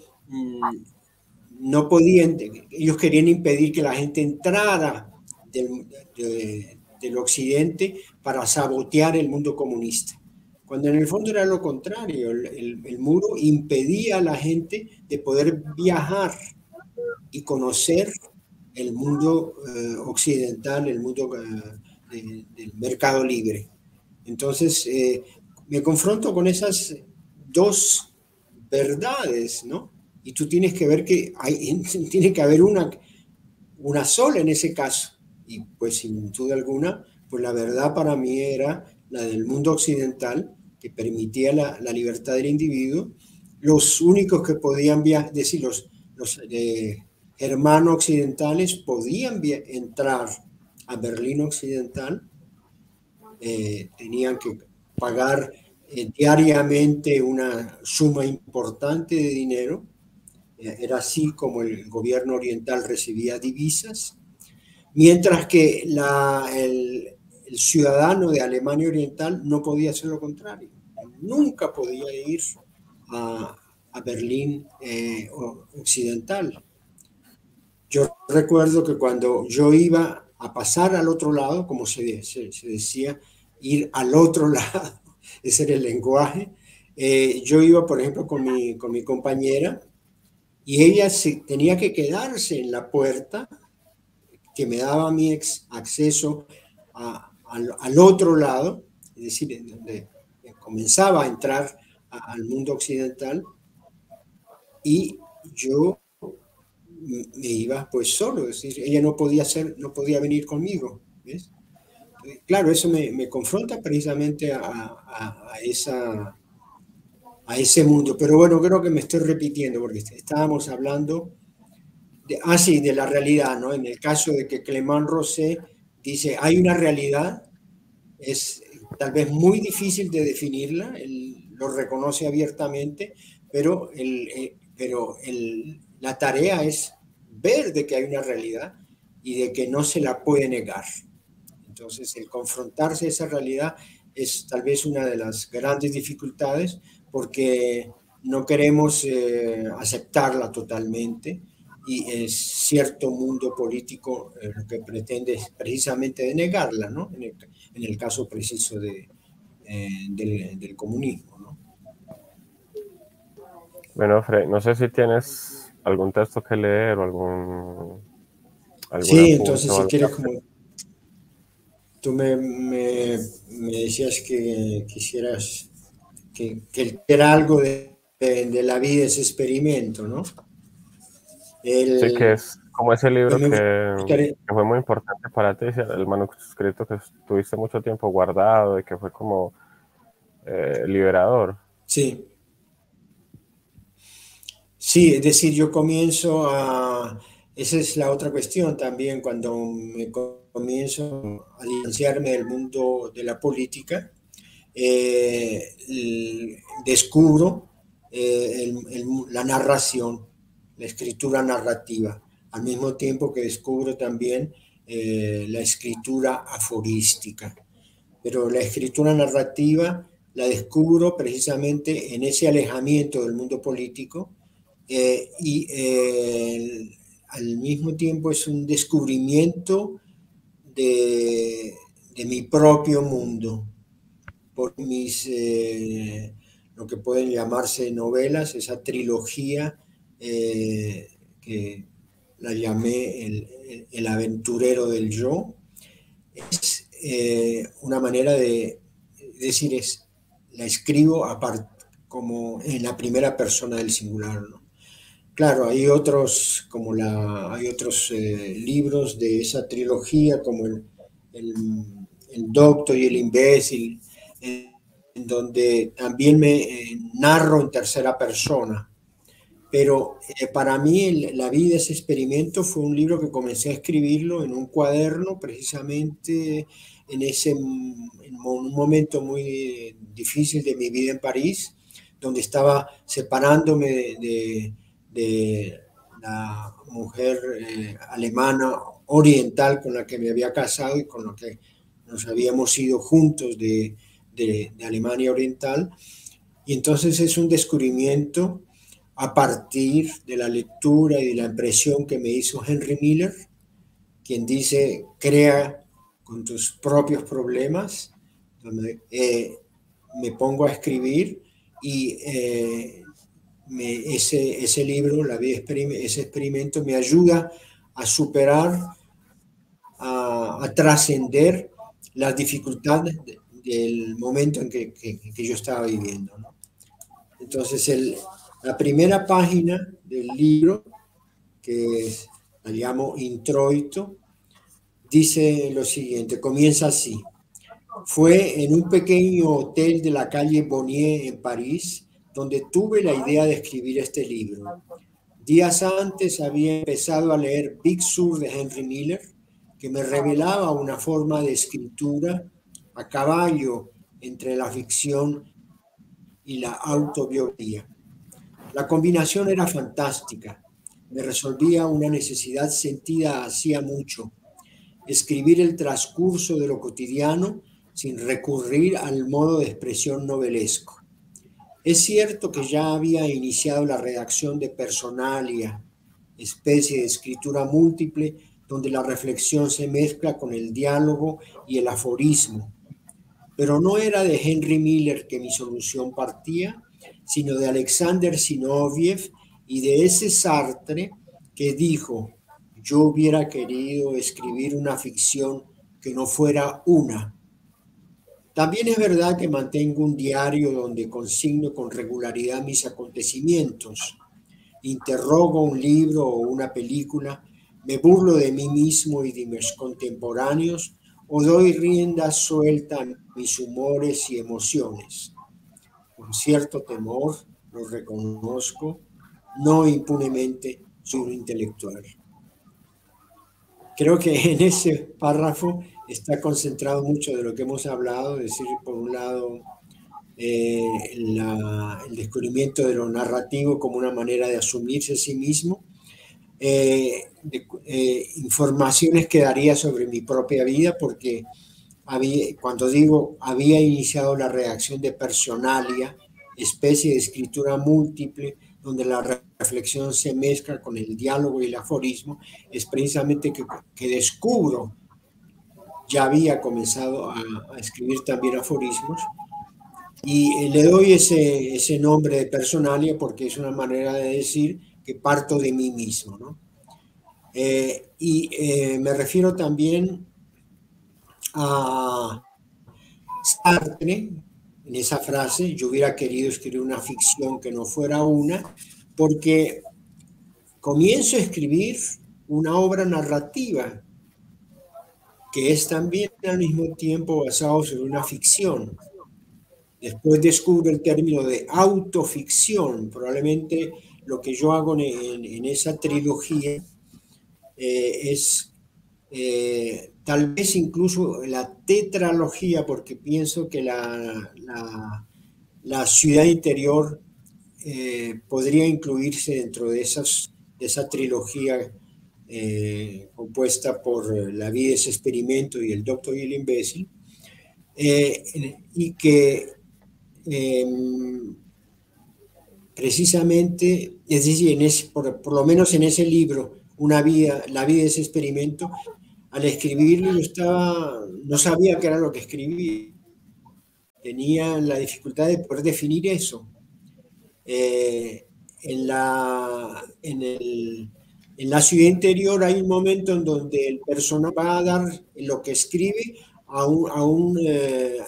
no podía, ellos querían impedir que la gente entrara del, del occidente para sabotear el mundo comunista cuando en el fondo era lo contrario, el, el, muro impedía a la gente de poder viajar y conocer el mundo eh, occidental, el mundo eh, del mercado libre. Entonces, eh, me confronto con esas dos verdades, ¿no? Y tú tienes que ver que hay, tiene que haber una, una sola en ese caso. Y pues sin duda alguna, pues la verdad para mí era la del mundo occidental, que permitía la, la libertad del individuo. Los únicos que podían viajar, decir, los, los eh, hermanos occidentales podían entrar a Berlín Occidental, eh, tenían que pagar eh, diariamente una suma importante de dinero, era así como el gobierno oriental recibía divisas, mientras que la, el, ciudadano de Alemania Oriental no podía hacer lo contrario. Nunca podía ir a, a Berlín eh, Occidental. Yo recuerdo que cuando yo iba a pasar al otro lado, como se, se, se decía, ir al otro lado, ese era el lenguaje, eh, yo iba, por ejemplo, con mi, con mi compañera y ella se, tenía que quedarse en la puerta que me daba mi ex acceso a, al, al, otro lado, es decir, donde comenzaba a entrar a, al mundo occidental, y yo me iba pues solo, es decir, ella no podía ser, no podía venir conmigo, ¿ves? Claro, eso me, me confronta precisamente a, a, a, esa, a ese mundo, pero bueno, creo que me estoy repitiendo porque estábamos hablando de, ah, sí, de la realidad, ¿no? En el caso de que Clement Rosé dice, hay una realidad, es tal vez muy difícil de definirla, él lo reconoce abiertamente, pero, el, eh, pero el, la tarea es ver de que hay una realidad y de que no se la puede negar. Entonces, el confrontarse a esa realidad es tal vez una de las grandes dificultades porque no queremos eh, aceptarla totalmente y es cierto mundo político eh, lo que pretende precisamente de negarla, ¿no? En el, en el caso preciso de, eh, del, del, comunismo, ¿no? Bueno, Frey, no sé si tienes algún texto que leer o algún... Sí, entonces si quieres como... Tú me, me, me decías que quisieras que, que era algo de, de, de la vida ese experimento, ¿no? El, sí, que es como ese libro que, que, fue muy importante para ti, el manuscrito que tuviste mucho tiempo guardado y que fue como eh, liberador. Sí. Sí, es decir, yo comienzo a... Esa es la otra cuestión también, cuando me comienzo a distanciarme del mundo de la política, eh, descubro eh, el, el, la narración la escritura narrativa, al mismo tiempo que descubro también eh, la escritura aforística. Pero la escritura narrativa la descubro precisamente en ese alejamiento del mundo político y eh, al mismo tiempo es un descubrimiento de, de mi propio mundo por mis, eh, lo que pueden llamarse novelas, esa trilogía eh, que la llamé el, aventurero del yo, es eh, una manera de decir, es, la escribo como en la primera persona del singular. Claro, hay otros, como la, hay otros libros de esa trilogía, como el, el, Doctor y el Imbécil, en, donde también me eh, narro en tercera persona. Pero eh, para mí La vida ese experimento fue un libro que comencé a escribirlo en un cuaderno precisamente en ese en un momento muy difícil de mi vida en París, donde estaba separándome de, de, la mujer eh, alemana oriental con la que me había casado y con la que nos habíamos ido juntos de, de, Alemania Oriental. Y entonces es un descubrimiento a partir de la lectura y de la impresión que me hizo Henry Miller, quien dice, crea con tus propios problemas, donde eh, me pongo a escribir y eh, ese, ese libro, la vida ese experimento me ayuda a superar, a, trascender las dificultades del momento en que, yo estaba viviendo. Entonces, la primera página del libro, que la llamo introito, dice lo siguiente, comienza así. Fue en un pequeño hotel de la calle Bonnier en París donde tuve la idea de escribir este libro. Días antes había empezado a leer Big Sur de Henry Miller, que me revelaba una forma de escritura a caballo entre la ficción y la autobiografía. La combinación era fantástica. Me resolvía una necesidad sentida hacía mucho escribir el transcurso de lo cotidiano sin recurrir al modo de expresión novelesco. Es cierto que ya había iniciado la redacción de Personalia, especie de escritura múltiple donde la reflexión se mezcla con el diálogo y el aforismo. Pero no era de Henry Miller que mi solución partía, sino de Alexander Sinoviev y de ese Sartre que dijo, yo hubiera querido escribir una ficción que no fuera una. También es verdad que mantengo un diario donde consigno con regularidad mis acontecimientos. Interrogo un libro o una película, me burlo de mí mismo y de mis contemporáneos o doy rienda suelta mis humores y emociones. Con cierto temor, lo reconozco, no impunemente soy intelectual. Creo que en ese párrafo está concentrado mucho de lo que hemos hablado, es decir, por un lado, eh, el descubrimiento de lo narrativo como una manera de asumirse a sí mismo, eh, eh, informaciones que daría sobre mi propia vida, porque había, cuando digo había iniciado la reacción de personalia, especie de escritura múltiple, donde la reflexión se mezcla con el diálogo y el aforismo, es precisamente que, que descubro, ya había comenzado a, escribir también aforismos, y eh, le doy ese, ese nombre de personalia porque es una manera de decir que parto de mí mismo. ¿no? Eh, y eh, me refiero también a Sartre, en esa frase, yo hubiera querido escribir una ficción que no fuera una, porque comienzo a escribir una obra narrativa que es también al mismo tiempo basado sobre una ficción. Después descubro el término de autoficción, probablemente lo que yo hago en, esa trilogía eh, es eh, tal vez incluso la tetralogía, porque pienso que la, la, ciudad interior eh, podría incluirse dentro de, esas, esa trilogía eh, compuesta por La vida es experimento y El doctor y el imbécil, y que em, precisamente, es decir, en por, por, lo menos en ese libro, una vida, La vida es experimento, al escribirlo yo estaba, no sabía qué era lo que escribía. tenía la dificultad de poder definir eso. Eh, en, la, en, el, en la ciudad interior hay un momento en donde el personaje va a dar lo que escribe a un, a un eh,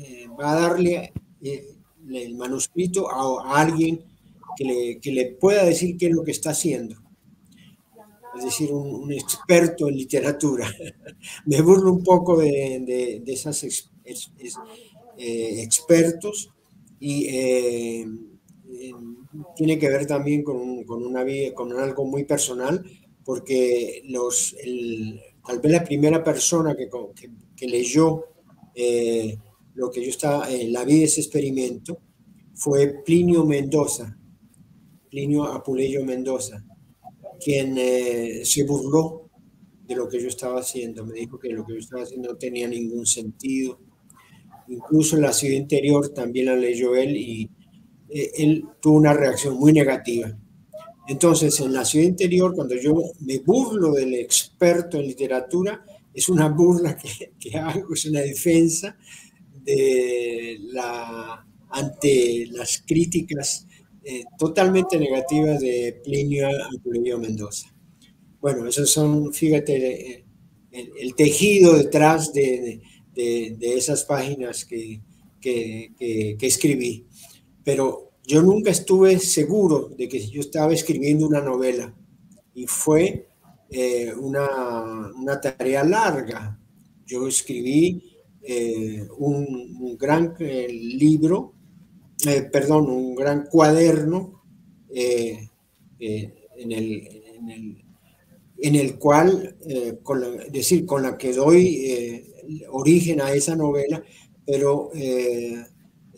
eh, va a darle el manuscrito a, alguien que le, que le, pueda decir qué es lo que está haciendo. Es decir, un, experto en literatura. Me burlo un poco de, de, esos expertos y tiene que ver también con, con, una, con algo muy personal, porque los, tal vez la primera persona que, leyó eh, lo que yo estaba, en la vida ese experimento, fue Plinio Mendoza, Plinio Apuleyo Mendoza, quien eh, se burló de lo que yo estaba haciendo, me dijo que lo que yo estaba haciendo no tenía ningún sentido. Incluso en la ciudad interior también la leyó él y eh, él tuvo una reacción muy negativa. Entonces, en la ciudad interior, cuando yo me burlo del experto en literatura, es una burla que, que hago, es una defensa de la, ante las críticas eh, totalmente negativas de Plinio, Plinio Mendoza. Bueno, esos son, fíjate, eh, el, tejido detrás de, de, esas páginas que, que, escribí pero yo nunca estuve seguro de que yo estaba escribiendo una novela y fue eh, una, una, tarea larga. Yo escribí un, gran libro, perdón, un gran cuaderno en el, en, el, en, el, cual, con decir, con la que doy origen a esa novela, pero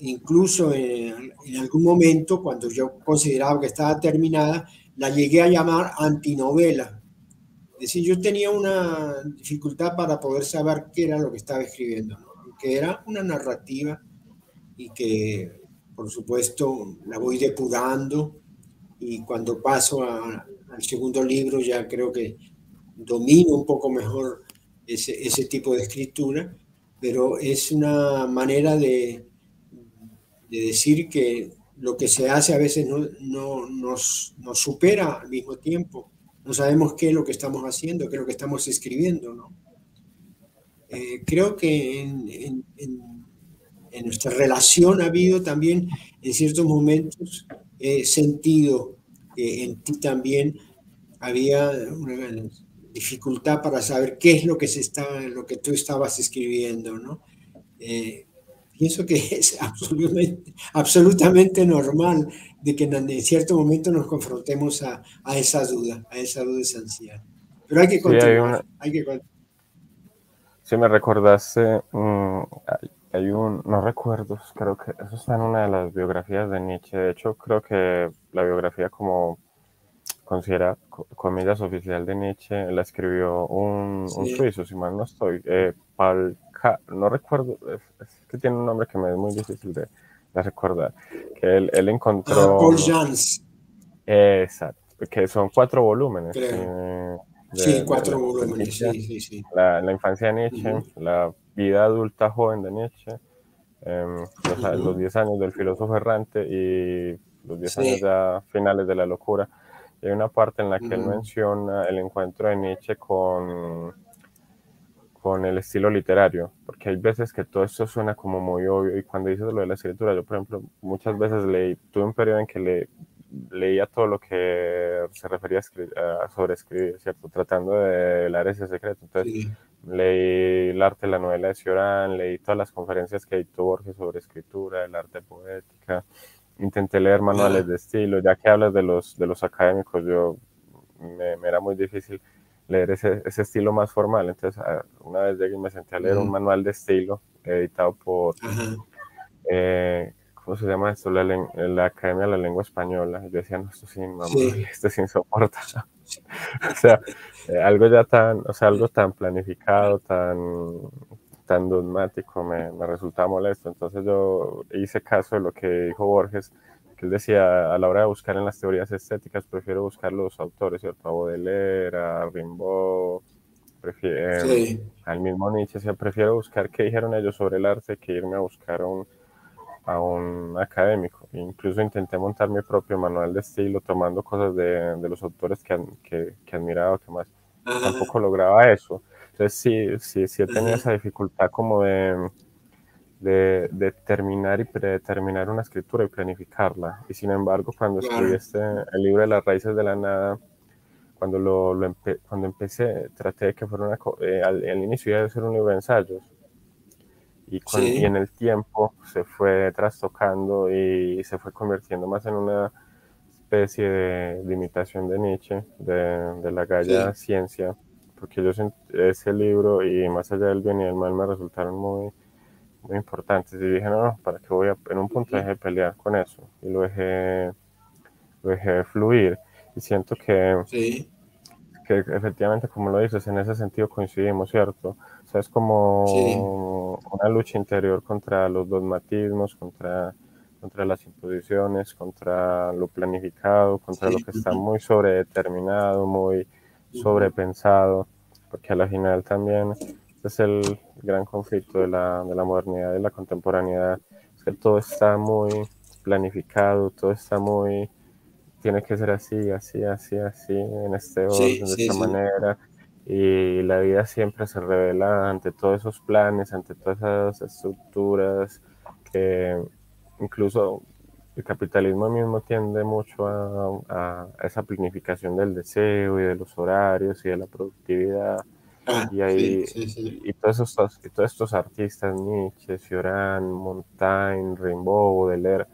incluso en, algún momento, cuando yo consideraba que estaba terminada, la llegué a llamar antinovela. Es decir, yo tenía una dificultad para poder saber qué era lo que estaba escribiendo, que era una narrativa y que, por supuesto, la voy depurando y cuando paso al segundo libro ya creo que domino un poco mejor ese, tipo de escritura, pero es una manera de, de decir que lo que se hace a veces no, no nos, supera al mismo tiempo. No sabemos qué es lo que estamos haciendo, qué es lo que estamos escribiendo. ¿no? Eh, creo que en, nuestra relación ha habido también en ciertos momentos he sentido que en ti también había una dificultad para saber qué es lo que, se está, lo que tú estabas escribiendo. ¿no? Eh, pienso que es absolutamente, absolutamente normal de que en cierto momento nos confrontemos a, a esa duda, a esa duda esencial. Pero hay que continuar. hay, que Sí, me recordaste, mm, hay, un, no recuerdo, creo que eso está en una de las biografías de Nietzsche. De hecho, creo que la biografía como considera comillas oficial de Nietzsche la escribió un, un suizo, si mal no estoy, eh, no recuerdo, es, que tiene un nombre que me es muy difícil de, recordar, que él, él encontró... Ah, Paul Jans. exacto, que son cuatro volúmenes. sí, cuatro volúmenes, sí, sí, sí. La, infancia de Nietzsche, la vida adulta joven de Nietzsche, em, los, diez años del filósofo errante y los diez años ya finales de la locura. Y hay una parte en la que él menciona el encuentro de Nietzsche con con el estilo literario, porque hay veces que todo esto suena como muy obvio y cuando dices lo de la escritura, yo por ejemplo muchas veces leí, tuve un periodo en que le, leía todo lo que se refería a, sobre escribir, ¿cierto? Tratando de leer ese secreto. Entonces leí el arte de la novela de Cioran, leí todas las conferencias que dictó Borges sobre escritura, el arte poética, intenté leer manuales de estilo, ya que hablas de los, de los académicos, yo me, me era muy difícil leer ese, ese, estilo más formal. Entonces, una vez llegué y me senté a leer un manual de estilo editado por, eh, ¿cómo se llama esto? La, la, Academia de la Lengua Española. Yo decía, no, esto sí, esto es insoportable. o sea, eh, algo ya tan, o sea, algo tan planificado, tan, tan dogmático me, me resultaba molesto. Entonces yo hice caso de lo que dijo Borges, que él decía, a la hora de buscar en las teorías estéticas, prefiero buscar los autores, ¿cierto? A Baudelaire, a Rimbaud, Prefiero, Al mismo Nietzsche, se prefiero buscar qué dijeron ellos sobre el arte que irme a buscar un, a un académico. Incluso intenté montar mi propio manual de estilo tomando cosas de, de los autores que, que, que admiraba, que más. Tampoco lograba eso. Entonces sí, sí, sí he tenido esa dificultad como de, de, de, terminar y predeterminar una escritura y planificarla. Y sin embargo, cuando escribí este, el libro de las raíces de la nada, cuando, lo, lo cuando empecé, traté de que fuera una... Eh, al, inicio iba a ser un libro de ensayos. Y, y, en el tiempo se fue trastocando y se fue convirtiendo más en una especie de, imitación de Nietzsche, de, de la galla ciencia, porque yo ese libro y más allá del bien y del mal me resultaron muy, muy importantes. Y dije, no, ¿para qué voy a...? En un punto dejé de pelear con eso y lo dejé, lo dejé fluir y siento que, que efectivamente, como lo dices, en ese sentido coincidimos, ¿cierto? O sea, es como una lucha interior contra los dogmatismos, contra, contra las imposiciones, contra lo planificado, contra lo que está muy sobredeterminado, muy sobrepensado, porque a la final también es el gran conflicto de la, de la modernidad y la contemporaneidad, es que todo está muy planificado, todo está muy tiene que ser así, así, así, así, en este orden, de esta manera. Y la vida siempre se revela ante todos esos planes, ante todas esas estructuras, que incluso el capitalismo mismo tiende mucho a, esa planificación del deseo y de los horarios y de la productividad. Ah, y, ahí, y, todos estos, y todos estos artistas, Nietzsche, Cioran, Montaigne, Rimbaud, Baudelaire,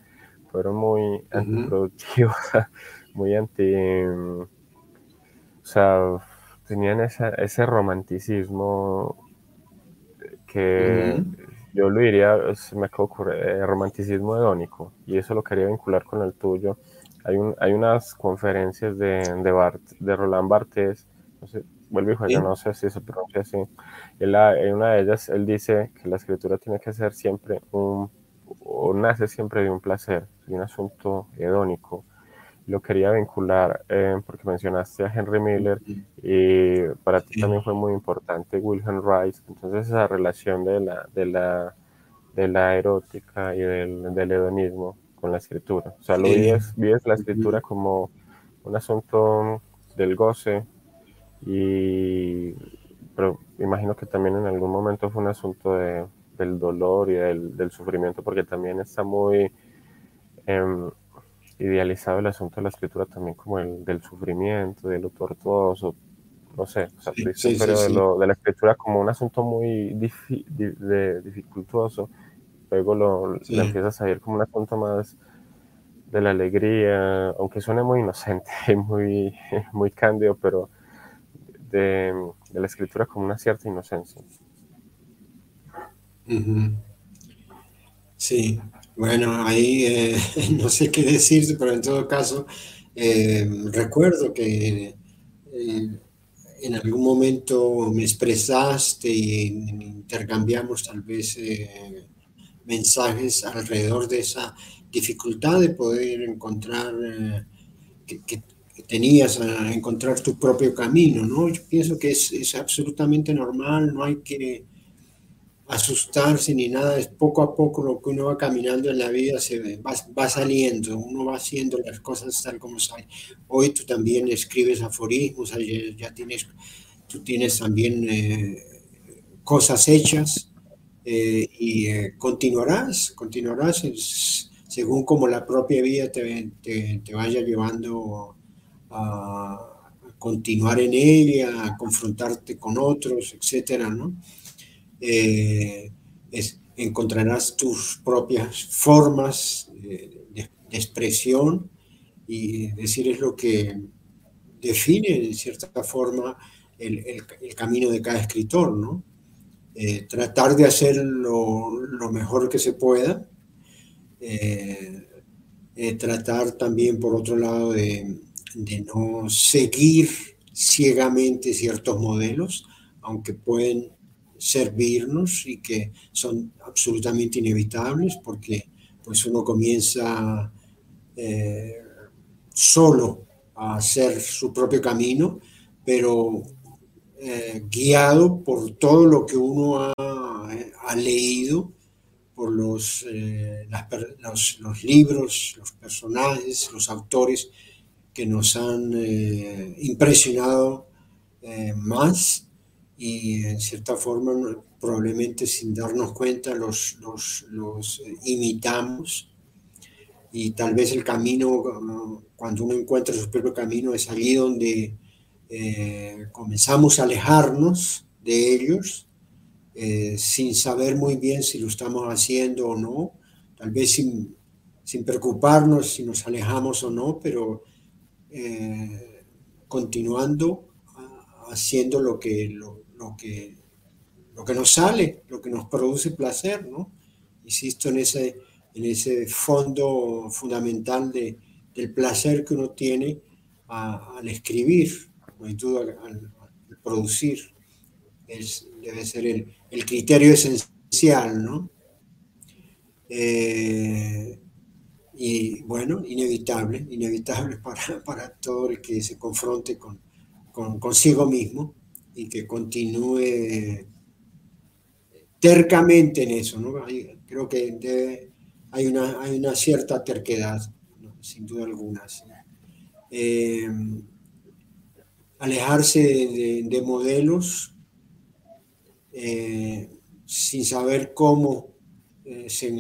fueron muy antiproductivos, muy anti... O sea, tenían ese romanticismo que yo lo diría, me ocurre, eh, romanticismo hedónico, y eso lo quería vincular con el tuyo. Hay, un, hay unas conferencias de, de, Bart, de Roland Barthes, no sé, vuelvo y juego, no sé si se pronuncia así. en una de ellas, él dice que la escritura tiene que ser siempre un o nace siempre de un placer, de un asunto hedónico. Lo quería vincular eh, porque mencionaste a Henry Miller y para ti también fue muy importante Wilhelm Rice. Entonces esa relación de la, de la, de la erótica y del, del hedonismo con la escritura. O sea, lo vives, vives la escritura como un asunto del goce y pero imagino que también en algún momento fue un asunto de, del dolor y del, sufrimiento, porque también está muy em, idealizado el asunto de la escritura también como el del sufrimiento, de lo tortuoso, no sé, o sea, pero de, la escritura como un asunto muy dificultoso, luego lo, empiezas a ver como un asunto más de la alegría, aunque suene muy inocente y muy, muy cándido, pero de, de la escritura como una cierta inocencia. Sí, bueno, ahí eh, no sé qué decir, pero en todo caso, eh, recuerdo que eh, en algún momento me expresaste y intercambiamos tal vez mensajes alrededor de esa dificultad de poder encontrar, que, tenías a encontrar tu propio camino, ¿no? Yo pienso que es, es absolutamente normal, no hay que asustarse ni nada, es poco a poco lo que uno va caminando en la vida, se va, va saliendo, uno va haciendo las cosas tal como sale. Hoy tú también escribes aforismos, ya tienes, tú tienes también eh, cosas hechas eh, y eh, continuarás, continuarás según como la propia vida te, te, te vaya llevando a, continuar en ella, a confrontarte con otros, etcétera, ¿no? Eh, encontrarás tus propias formas de, expresión y decir es lo que define de cierta forma el, camino de cada escritor, ¿no? Eh, tratar de hacer lo, mejor que se pueda, eh, tratar también por otro lado de, de no seguir ciegamente ciertos modelos, aunque pueden servirnos y que son absolutamente inevitables porque pues uno comienza eh, solo a hacer su propio camino, pero eh, guiado por todo lo que uno ha, leído, por los, eh, los, libros, los personajes, los autores que nos han impresionado más y en cierta forma probablemente sin darnos cuenta los, los, los imitamos. Y tal vez el camino, cuando uno encuentra su propio camino, es allí donde eh, comenzamos a alejarnos de ellos eh, sin saber muy bien si lo estamos haciendo o no, tal vez sin, sin preocuparnos si nos alejamos o no, pero eh, continuando haciendo lo que, lo, que, lo que nos sale, lo que nos produce placer, ¿no? Insisto en ese, en ese fondo fundamental de, del placer que uno tiene al escribir no hay duda, al, producir. debe ser el, criterio esencial, ¿no? Eh, y bueno, inevitable, inevitable para, para, todo el que se confronte con, con, consigo mismo y que continúe tercamente en eso, ¿no? creo que hay, una, hay una cierta terquedad, sin duda alguna. Eh, alejarse de, modelos eh, sin saber cómo eh, se,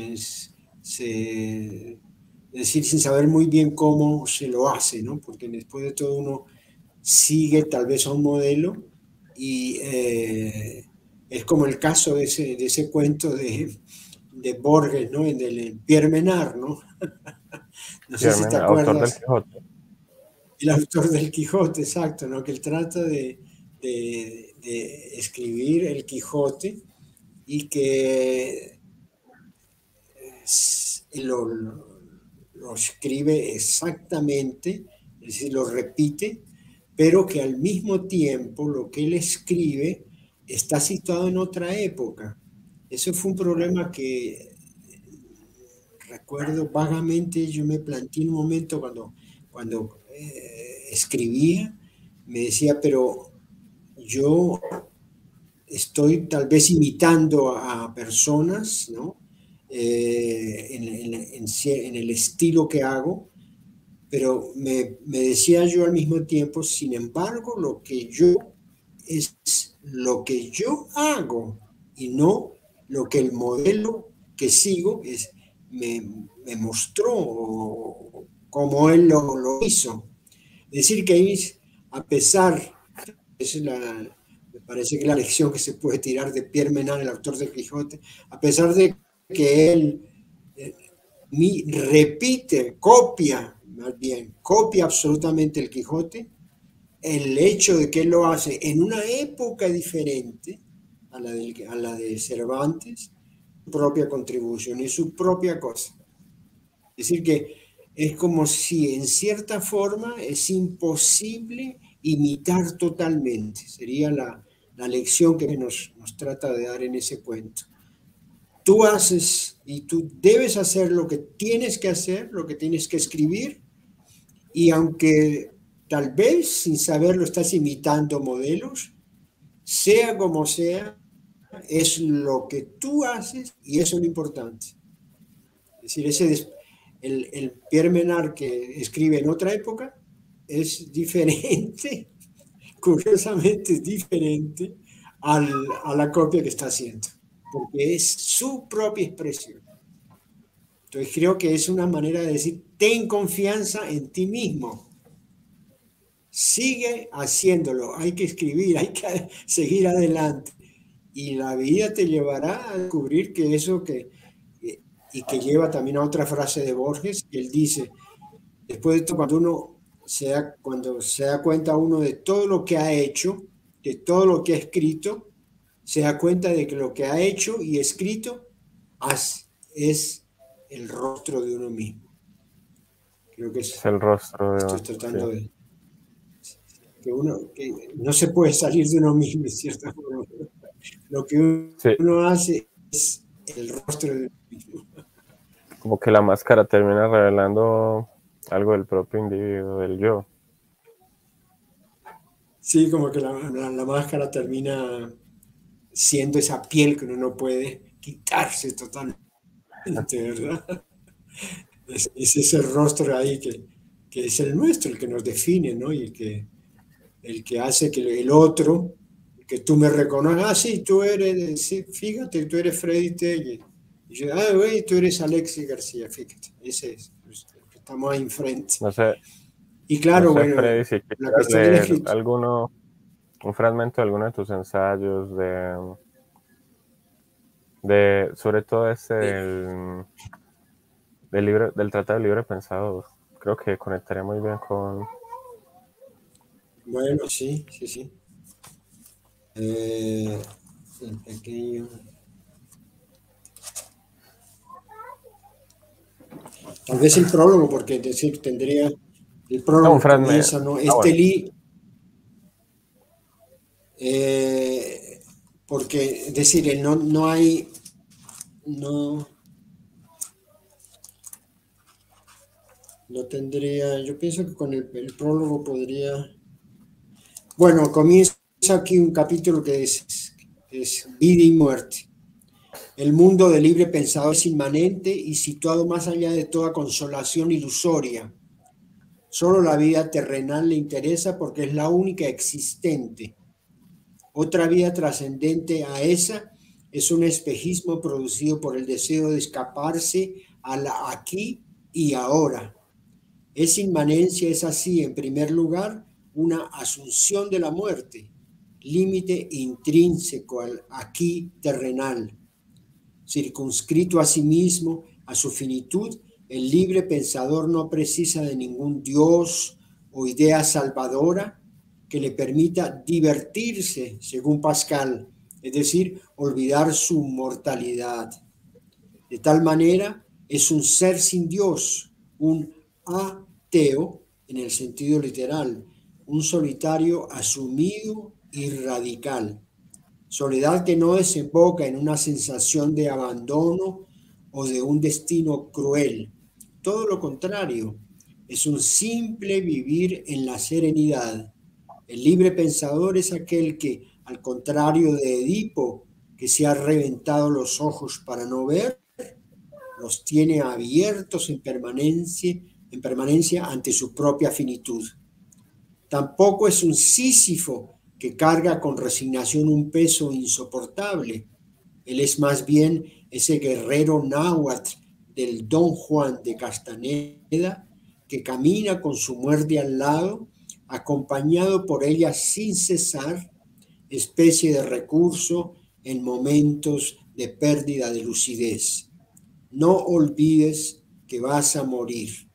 decir, sin saber muy bien cómo se lo hace, ¿no? Porque después de todo uno sigue tal vez a un modelo y eh, es como el caso de ese, de ese cuento de, de Borges, ¿no? Del Pierre Menard, ¿no? no sé si te acuerdas el autor del Quijote, exacto, ¿no? que él trata de, escribir el Quijote y que lo, lo, escribe exactamente, es decir, lo repite, pero que al mismo tiempo lo que él escribe está situado en otra época. Eso fue un problema que recuerdo vagamente, yo me planteé en un momento cuando, cuando eh, escribía, me decía, pero yo estoy tal vez imitando a personas, ¿no? Eh, en, el estilo que hago, pero me, me, decía yo al mismo tiempo, sin embargo, lo que yo es lo que yo hago y no lo que el modelo que sigo es, me, me mostró como él lo, hizo. Es decir, que a pesar, es la, me parece que la lección que se puede tirar de Pierre Menard, el autor del Quijote, a pesar de que él eh, repite, copia, bien, copia absolutamente el Quijote, el hecho de que lo hace en una época diferente a la de, a la de Cervantes, su propia contribución y su propia cosa. Es decir, que es como si en cierta forma es imposible imitar totalmente. Sería la, lección que nos, nos trata de dar en ese cuento. Tú haces y tú debes hacer lo que tienes que hacer, lo que tienes que escribir, y aunque tal vez sin saberlo estás imitando modelos, sea como sea, es lo que tú haces y eso es lo importante. Es decir, ese, el, Pierre Menard que escribe en otra época es diferente, curiosamente es diferente a la copia que está haciendo, porque es su propia expresión. Entonces creo que es una manera de decir, ten confianza en ti mismo. Sigue haciéndolo, hay que escribir, hay que seguir adelante. Y la vida te llevará a descubrir que eso que, y que lleva también a otra frase de Borges, que él dice, después de esto, cuando uno se da, cuando se da cuenta uno de todo lo que ha hecho, de todo lo que ha escrito, se da cuenta de que lo que ha hecho y escrito es el rostro de uno mismo. Creo que es, el rostro de Estoy tratando de... Que uno, que no se puede salir de uno mismo, cierta forma. Lo que uno hace es el rostro de uno mismo como que la máscara termina revelando algo del propio individuo, del yo. Sí, como que la, máscara termina siendo esa piel que uno no puede quitarse totalmente, ¿verdad? Es, ese rostro ahí que, que, es el nuestro, el que nos define, ¿no? Y el que, el que hace que el otro, que tú me reconozcas, ah, sí, tú eres, sí, fíjate, tú eres Freddy Telle. Y yo, ah, güey, tú eres Alexis García, fíjate, ese es, pues, estamos ahí enfrente. No sé, y claro, bueno, alguno, un fragmento de alguno de tus ensayos de, de sobre todo ese del, del, del Tratado de Libre Pensado, creo que conectaría muy bien con... Bueno, sí, sí, sí. Eh, el pequeño... Tal vez el prólogo, porque decir, tendría el prólogo comienza, ¿no? Ah, este eh, porque, es decir, no, no hay, no, tendría, yo pienso que con el, prólogo podría, bueno, comienza aquí un capítulo que es, es vida y muerte. El mundo del libre pensado es inmanente y situado más allá de toda consolación ilusoria Solo la vida terrenal le interesa porque es la única existente. Otra vida trascendente a esa es un espejismo producido por el deseo de escaparse a la aquí y ahora. Esa inmanencia es así, en primer lugar, una asunción de la muerte, límite intrínseco al aquí terrenal, circunscrito a sí mismo, a su finitud el libre pensador no precisa de ningún Dios o idea salvadora que le permita divertirse, según Pascal, es decir, olvidar su mortalidad. De tal manera, es un ser sin Dios, un en el sentido literal, un solitario asumido y radical. Soledad que no desemboca en una sensación de abandono o de un destino cruel, todo lo contrario, es un simple vivir en la serenidad. El libre pensador es aquel que, al contrario de Edipo, que se ha reventado los ojos para no ver, los tiene abiertos en permanencia, en permanencia ante su propia finitud. Tampoco es un Sísifo que carga con resignación un peso insoportable. Él es más bien ese guerrero náhuatl del don Juan de Castaneda, que camina con su muerte al lado, acompañado por ella sin cesar, especie de recurso en momentos de pérdida de lucidez. No olvides que vas a morir.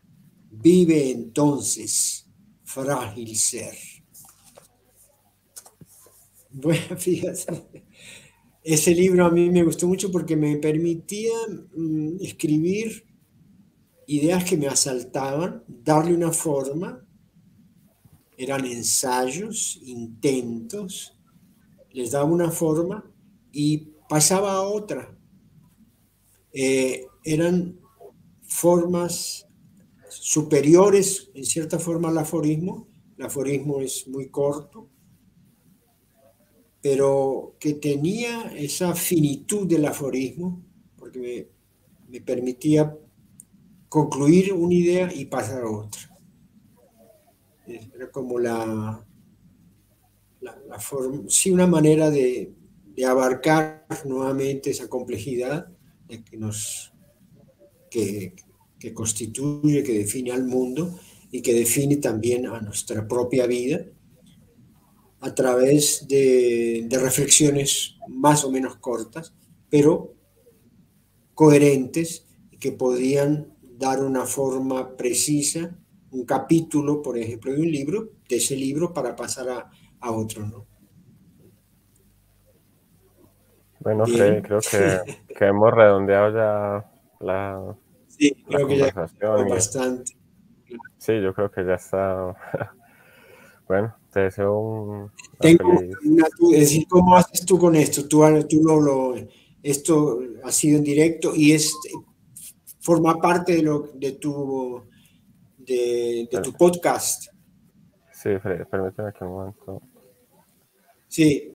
Vive entonces, frágil ser. Bueno, fíjate, ese libro a mí me gustó mucho porque me permitía mm, escribir ideas que me asaltaban, darle una forma. Eran ensayos, intentos, les daba una forma y pasaba a otra. Eh, eran formas superiores, en cierta forma, al aforismo. El aforismo es muy corto, pero que tenía esa finitud del aforismo, porque me, permitía concluir una idea y pasar a otra. Era como la, la, forma, sí, una manera de, abarcar nuevamente esa complejidad que nos que, que constituye, que define al mundo y que define también a nuestra propia vida a través de, reflexiones más o menos cortas, pero coherentes que podían dar una forma precisa, un capítulo, por ejemplo, de un libro, de ese libro para pasar a, otro, ¿no? Bueno, creo que, hemos redondeado ya la, sí, creo que ya bastante. Sí, yo creo que ya está. bueno, te deseo un... Tengo una, es decir, ¿cómo haces tú con esto? Tú, tú lo, lo, esto ha sido en directo y es forma parte de, lo, de, tu, de, de tu podcast. Sí, permíteme que un momento. Sí,